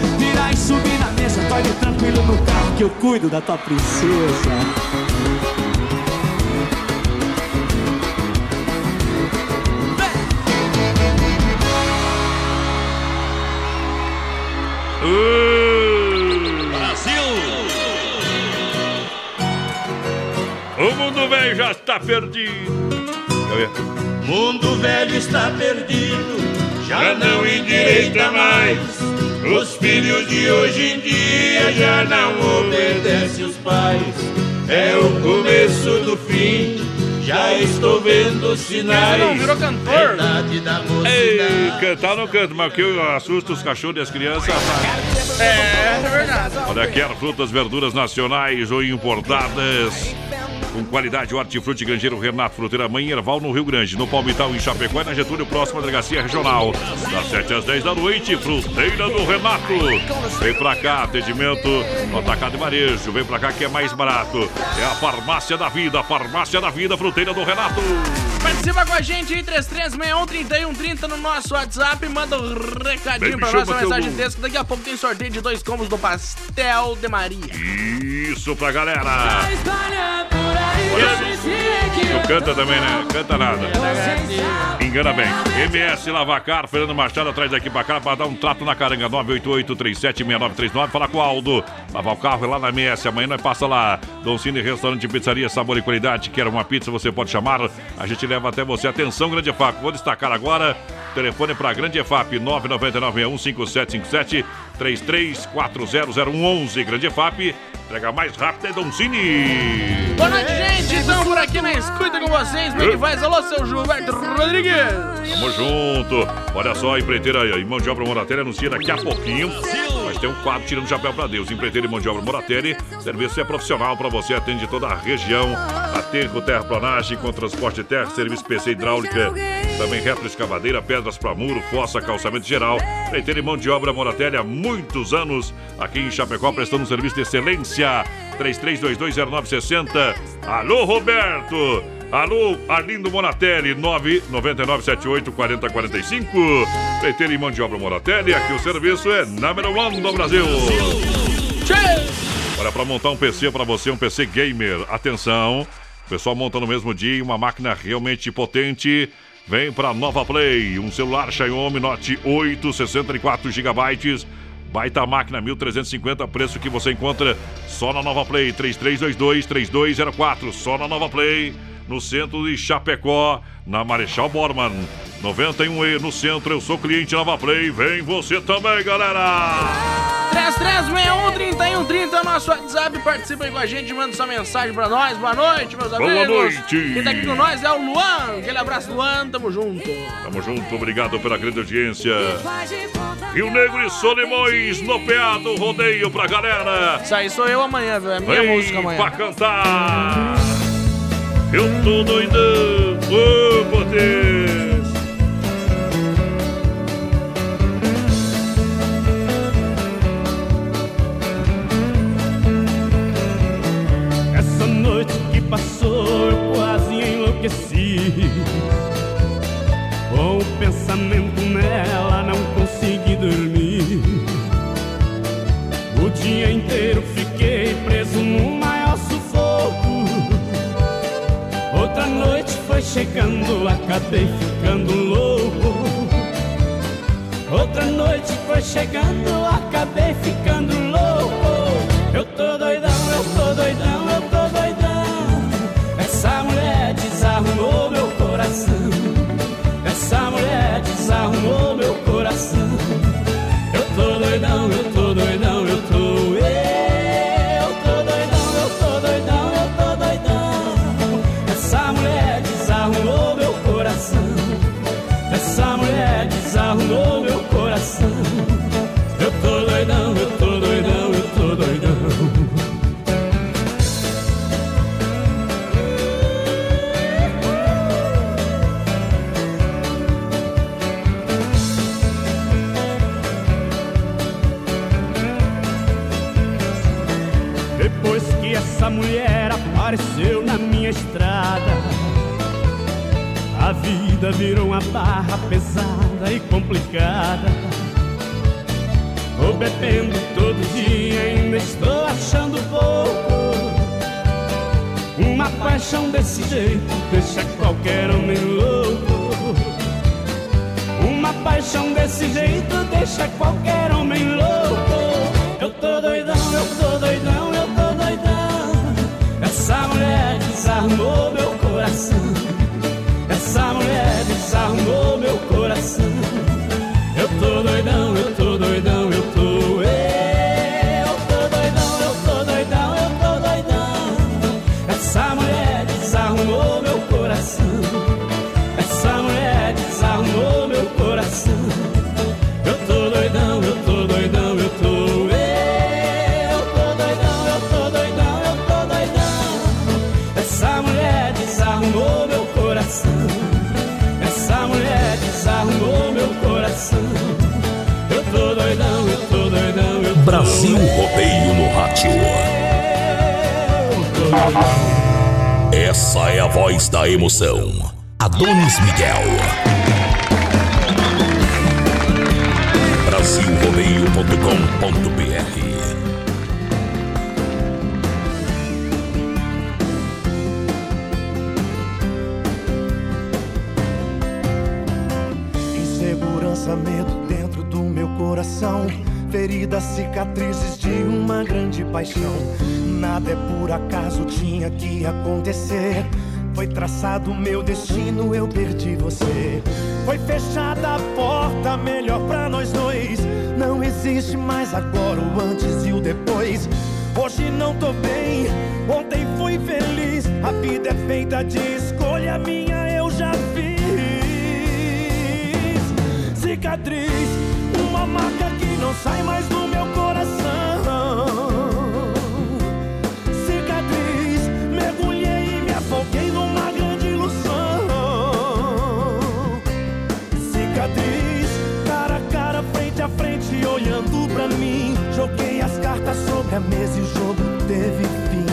Vai subir na mesa, dorme tranquilo no carro que eu cuido da tua princesa. Uh, Brasil! O mundo velho já está perdido. Mundo velho está perdido, já, já não endireita mais os filhos de hoje em dia já não obedecem os pais. É o começo do fim, já estou vendo sinais. Não virou cantor? Verdade da Ei, cantar não canto, mas que eu assusto os cachorros e as crianças. É, é verdade. Olha, quer frutas, verduras nacionais ou importadas? Com qualidade, hortifruti grangeiro Renato Fruteira Mãe Erval no Rio Grande, no Palmital em Chapecó e na Getúlio, próxima delegacia regional. Das 7 às 10 da noite, Fruteira do Renato. Vem pra cá, atendimento no atacado e varejo. Vem pra cá que é mais barato. É a farmácia da vida, a farmácia da vida, Fruteira do Renato. Participa com a gente aí, 3361-3130 no nosso WhatsApp. Manda um recadinho Vem, pra nós, uma mensagem mundo. texto. Daqui a pouco tem sorteio de dois combos do Pastel de Maria. Isso pra galera. Tu canta também, né? Canta nada. Engana bem. MS Lavacar, Fernando Machado atrás daqui pra cá para dar um trato na caranga. 988-376939. Fala com o Aldo. Lavar o carro é lá na MS. Amanhã nós passa lá. Dom Cine Restaurante e Pizzaria, sabor e qualidade. Quer uma pizza, você pode chamar. A gente leva até você. Atenção, Grande EFAP. Vou destacar agora. Telefone para Grande EFAP 999-615757 33400111. Grande EFAP. Entrega mais rápido é Dom Cine. Boa noite, gente. Estamos por aqui na escuta com vocês. Como é que faz? Alô, seu Gilberto Rodrigues. Tamo junto. Olha só, a empreiteira e mão de obra Moratelli anuncia daqui a pouquinho. Tem um quadro tirando chapéu pra Deus. Empreiteira e mão de obra Moratelli. Serviço é profissional pra você, atende toda a região. Aterro, terraplanagem, com transporte de terra, serviço PC hidráulica. Também retroescavadeira, pedras pra muro, fossa, calçamento geral. Empreiteira e mão de obra Moratelli há muitos anos. Aqui em Chapecó, prestando um serviço de excelência. 33220960. Alô, Roberto. Alô, Arlindo Monatelli, 999784045. Leiteiro e mão de obra Monatelli, aqui o serviço é number one do Brasil. Olha, para montar um PC para você, um PC gamer, atenção. O pessoal monta no mesmo dia uma máquina realmente potente. Vem para Nova Play, um celular Xiaomi Note 8, 64 GB. Baita máquina 1350, preço que você encontra só na Nova Play 3322-3204. Só na Nova Play, no centro de Chapecó, na Marechal Borman. 91E no centro, eu sou cliente Nova Play. Vem você também, galera! 3361-3130 é o nosso WhatsApp. Participa aí com a gente, manda sua mensagem pra nós. Boa noite, meus Boa amigos. noite. Quem tá aqui com nós é o Luan. Aquele abraço, Luan. Tamo junto. Tamo junto, obrigado pela grande audiência. Rio Negro e Solimões no PA do rodeio pra galera. Isso aí sou eu amanhã, viu? É minha Vem música amanhã. pra cantar. Eu tô doidão, ô poder. Essa noite que passou eu quase enlouqueci Com o pensamento foi chegando, acabei ficando louco. Outra noite foi chegando, acabei ficando louco vida virou uma barra pesada e complicada. Vou bebendo todo dia, ainda estou achando pouco. Uma paixão desse jeito deixa qualquer homem louco. Uma paixão desse jeito deixa qualquer homem louco. Eu tô doidão, eu tô doidão, eu tô doidão. Essa mulher desarmou coração. Essa mulher desarrumou meu coração. Eu tô doidão, Brasil Rodeio no Rádio. Essa é a voz da emoção. Adonis Miguel. Brasilrodeio.com.br Feridas, cicatrizes de uma grande paixão. Nada é por acaso, tinha que acontecer. Foi traçado meu destino, eu perdi você. Foi fechada a porta, melhor pra nós dois. Não existe mais agora o antes e o depois. Hoje não tô bem, ontem fui feliz. A vida é feita de escolha minha, eu já fiz cicatriz, uma marca não sai mais do meu coração. Cicatriz, mergulhei e me afoguei numa grande ilusão. Cicatriz, cara a cara, frente a frente, olhando pra mim. Joguei as cartas sobre a mesa e o jogo teve fim.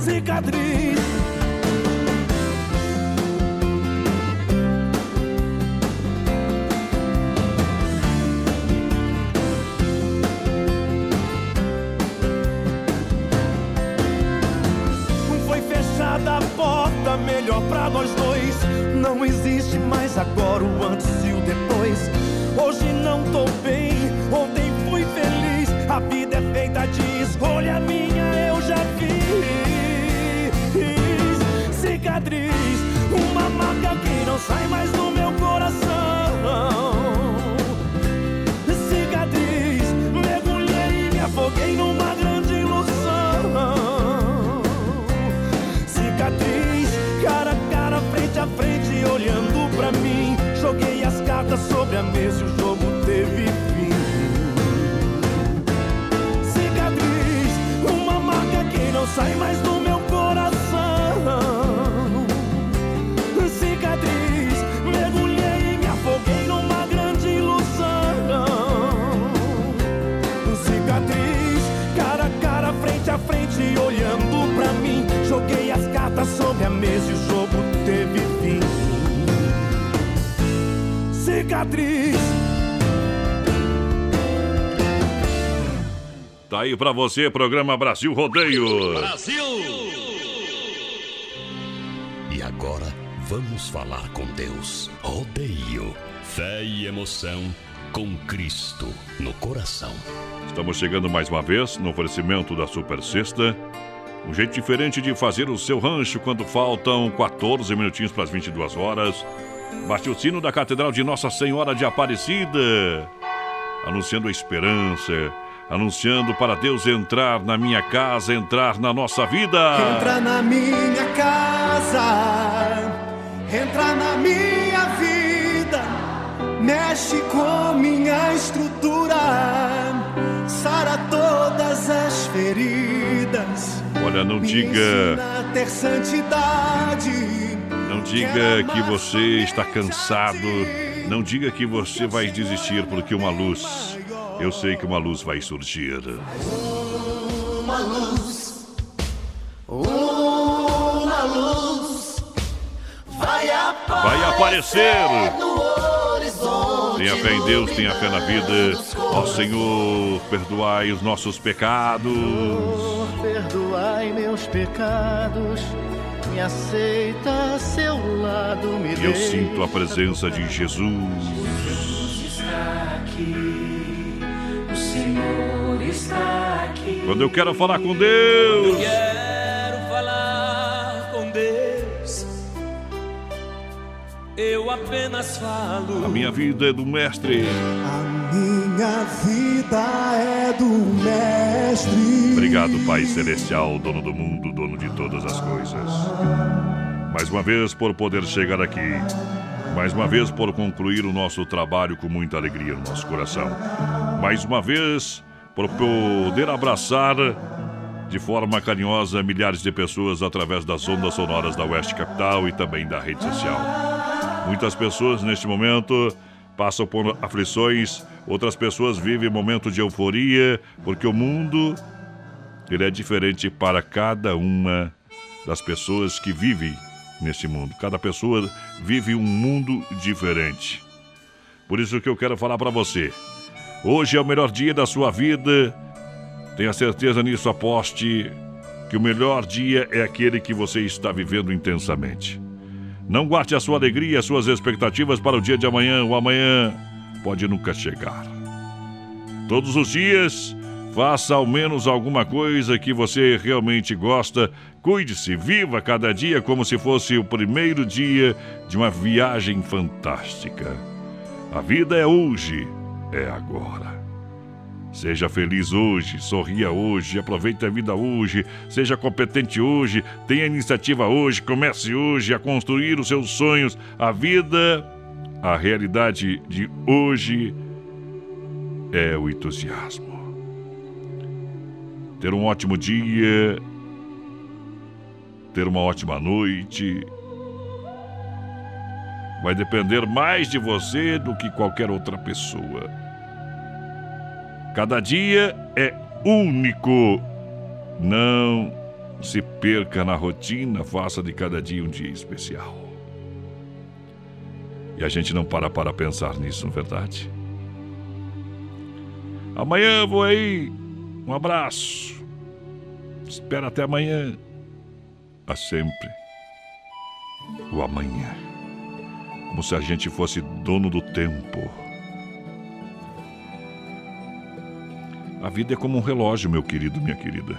Cicatriz. Pra nós dois. Não existe mais agora o antes e o depois. Hoje não tô bem, ontem fui feliz. A vida é feita de escolha minha, eu já fiz. Cicatriz, uma marca que não sai mais do cartas sobre a mesa e o jogo teve fim. Cicatriz, uma marca que não sai mais do meu coração. Cicatriz, mergulhei e me afoguei numa grande ilusão. Cicatriz, cara a cara, frente a frente, olhando pra mim. Joguei as cartas sobre a mesa e o jogo Cicatriz. Tá aí pra você, programa Brasil Rodeio. E agora vamos falar com Deus. Rodeio, fé e emoção com Cristo no coração. Estamos chegando mais uma vez no oferecimento da Super Sexta. Um jeito diferente de fazer o seu rancho quando faltam 14 minutinhos para as 22 horas. Bate o sino da Catedral de Nossa Senhora de Aparecida, anunciando a esperança, anunciando para Deus entrar na minha casa, entrar na nossa vida. Entra na minha casa, entra na minha vida, mexe com minha estrutura, sara todas as feridas. Olha, não me diga, ter santidade. Não diga que você está cansado, não diga que você vai desistir porque uma luz, eu sei que uma luz vai surgir. Uma luz, uma luz vai aparecer. Vai aparecer. Tenha fé em Deus, tenha fé na vida. Ó Senhor, perdoai os nossos pecados. Senhor, perdoai meus pecados, me aceita a seu lado, me eu sinto a presença de Jesus. está aqui, o Senhor está aqui. Quando eu quero falar com Deus, Quero Eu apenas falo. A minha vida é do mestre. Minha vida é do mestre. Obrigado, Pai Celestial, dono do mundo, dono de todas as coisas. Mais uma vez por poder chegar aqui. Mais uma vez por concluir o nosso trabalho com muita alegria no nosso coração. Mais uma vez por poder abraçar de forma carinhosa milhares de pessoas através das ondas sonoras da Oeste Capital e também da rede social. Muitas pessoas neste momento passam por aflições, outras pessoas vivem momento de euforia, porque o mundo ele é diferente para cada uma das pessoas que vivem neste mundo. Cada pessoa vive um mundo diferente. Por isso que eu quero falar para você. Hoje é o melhor dia da sua vida. Tenha certeza nisso, aposte que o melhor dia é aquele que você está vivendo intensamente. Não guarde a sua alegria, as suas expectativas para o dia de amanhã. O amanhã pode nunca chegar. Todos os dias, faça ao menos alguma coisa que você realmente gosta. Cuide-se, viva cada dia como se fosse o primeiro dia de uma viagem fantástica. A vida é hoje, é agora. Seja feliz hoje, sorria hoje, aproveite a vida hoje, seja competente hoje, tenha iniciativa hoje, comece hoje a construir os seus sonhos. A vida, a realidade de hoje é o entusiasmo. Ter um ótimo dia, ter uma ótima noite, vai depender mais de você do que qualquer outra pessoa. Cada dia é único. Não se perca na rotina, faça de cada dia um dia especial. E a gente não para para pensar nisso, não é verdade? Amanhã vou aí. Um abraço. Espera até amanhã. A sempre. O amanhã. Como se a gente fosse dono do tempo. A vida é como um relógio, meu querido, minha querida.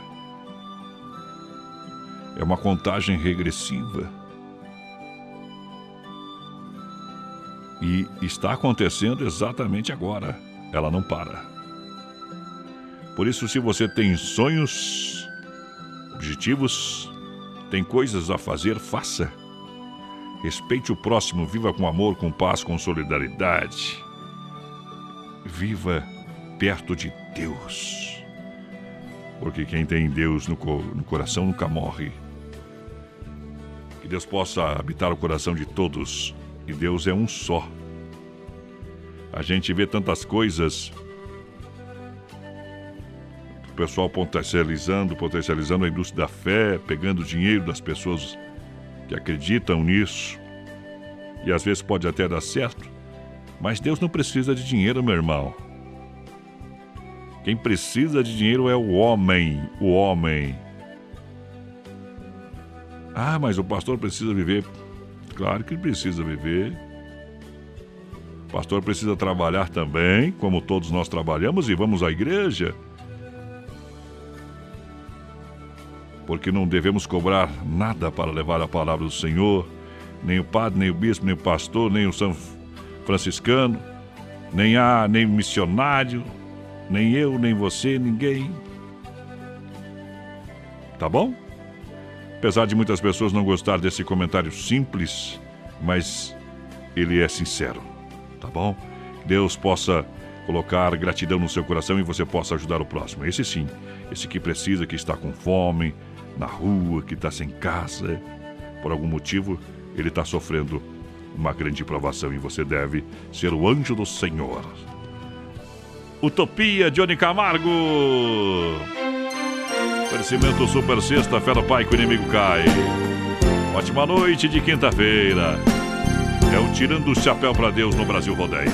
É uma contagem regressiva. E está acontecendo exatamente agora. Ela não para. Por isso, se você tem sonhos, objetivos, tem coisas a fazer, faça. Respeite o próximo, viva com amor, com paz, com solidariedade. Viva perto de Deus. Porque quem tem Deus no, no coração nunca morre. Que Deus possa habitar o coração de todos. E Deus é um só. A gente vê tantas coisas. O pessoal potencializando, potencializando a indústria da fé, pegando dinheiro das pessoas que acreditam nisso. E às vezes pode até dar certo. Mas Deus não precisa de dinheiro, meu irmão. Quem precisa de dinheiro é o homem. O homem. Ah, mas o pastor precisa viver. Claro que ele precisa viver. O pastor precisa trabalhar também, como todos nós trabalhamos e vamos à igreja. Porque não devemos cobrar nada para levar a palavra do Senhor. Nem o padre, nem o bispo, nem o pastor, nem o São Franciscano, nem a nem missionário, nem eu, nem você, ninguém. Tá bom? Apesar de muitas pessoas não gostar desse comentário simples, mas ele é sincero. Tá bom? Deus possa colocar gratidão no seu coração e você possa ajudar o próximo. Esse sim, esse que precisa, que está com fome, na rua, que está sem casa, por algum motivo, ele está sofrendo uma grande provação e você deve ser o anjo do Senhor. Utopia, Johnny Camargo. Oferecimento Super Sexta, Fera Pai que o inimigo cai. Ótima noite de quinta-feira. É o Tirando o Chapéu para Deus no Brasil Rodeio.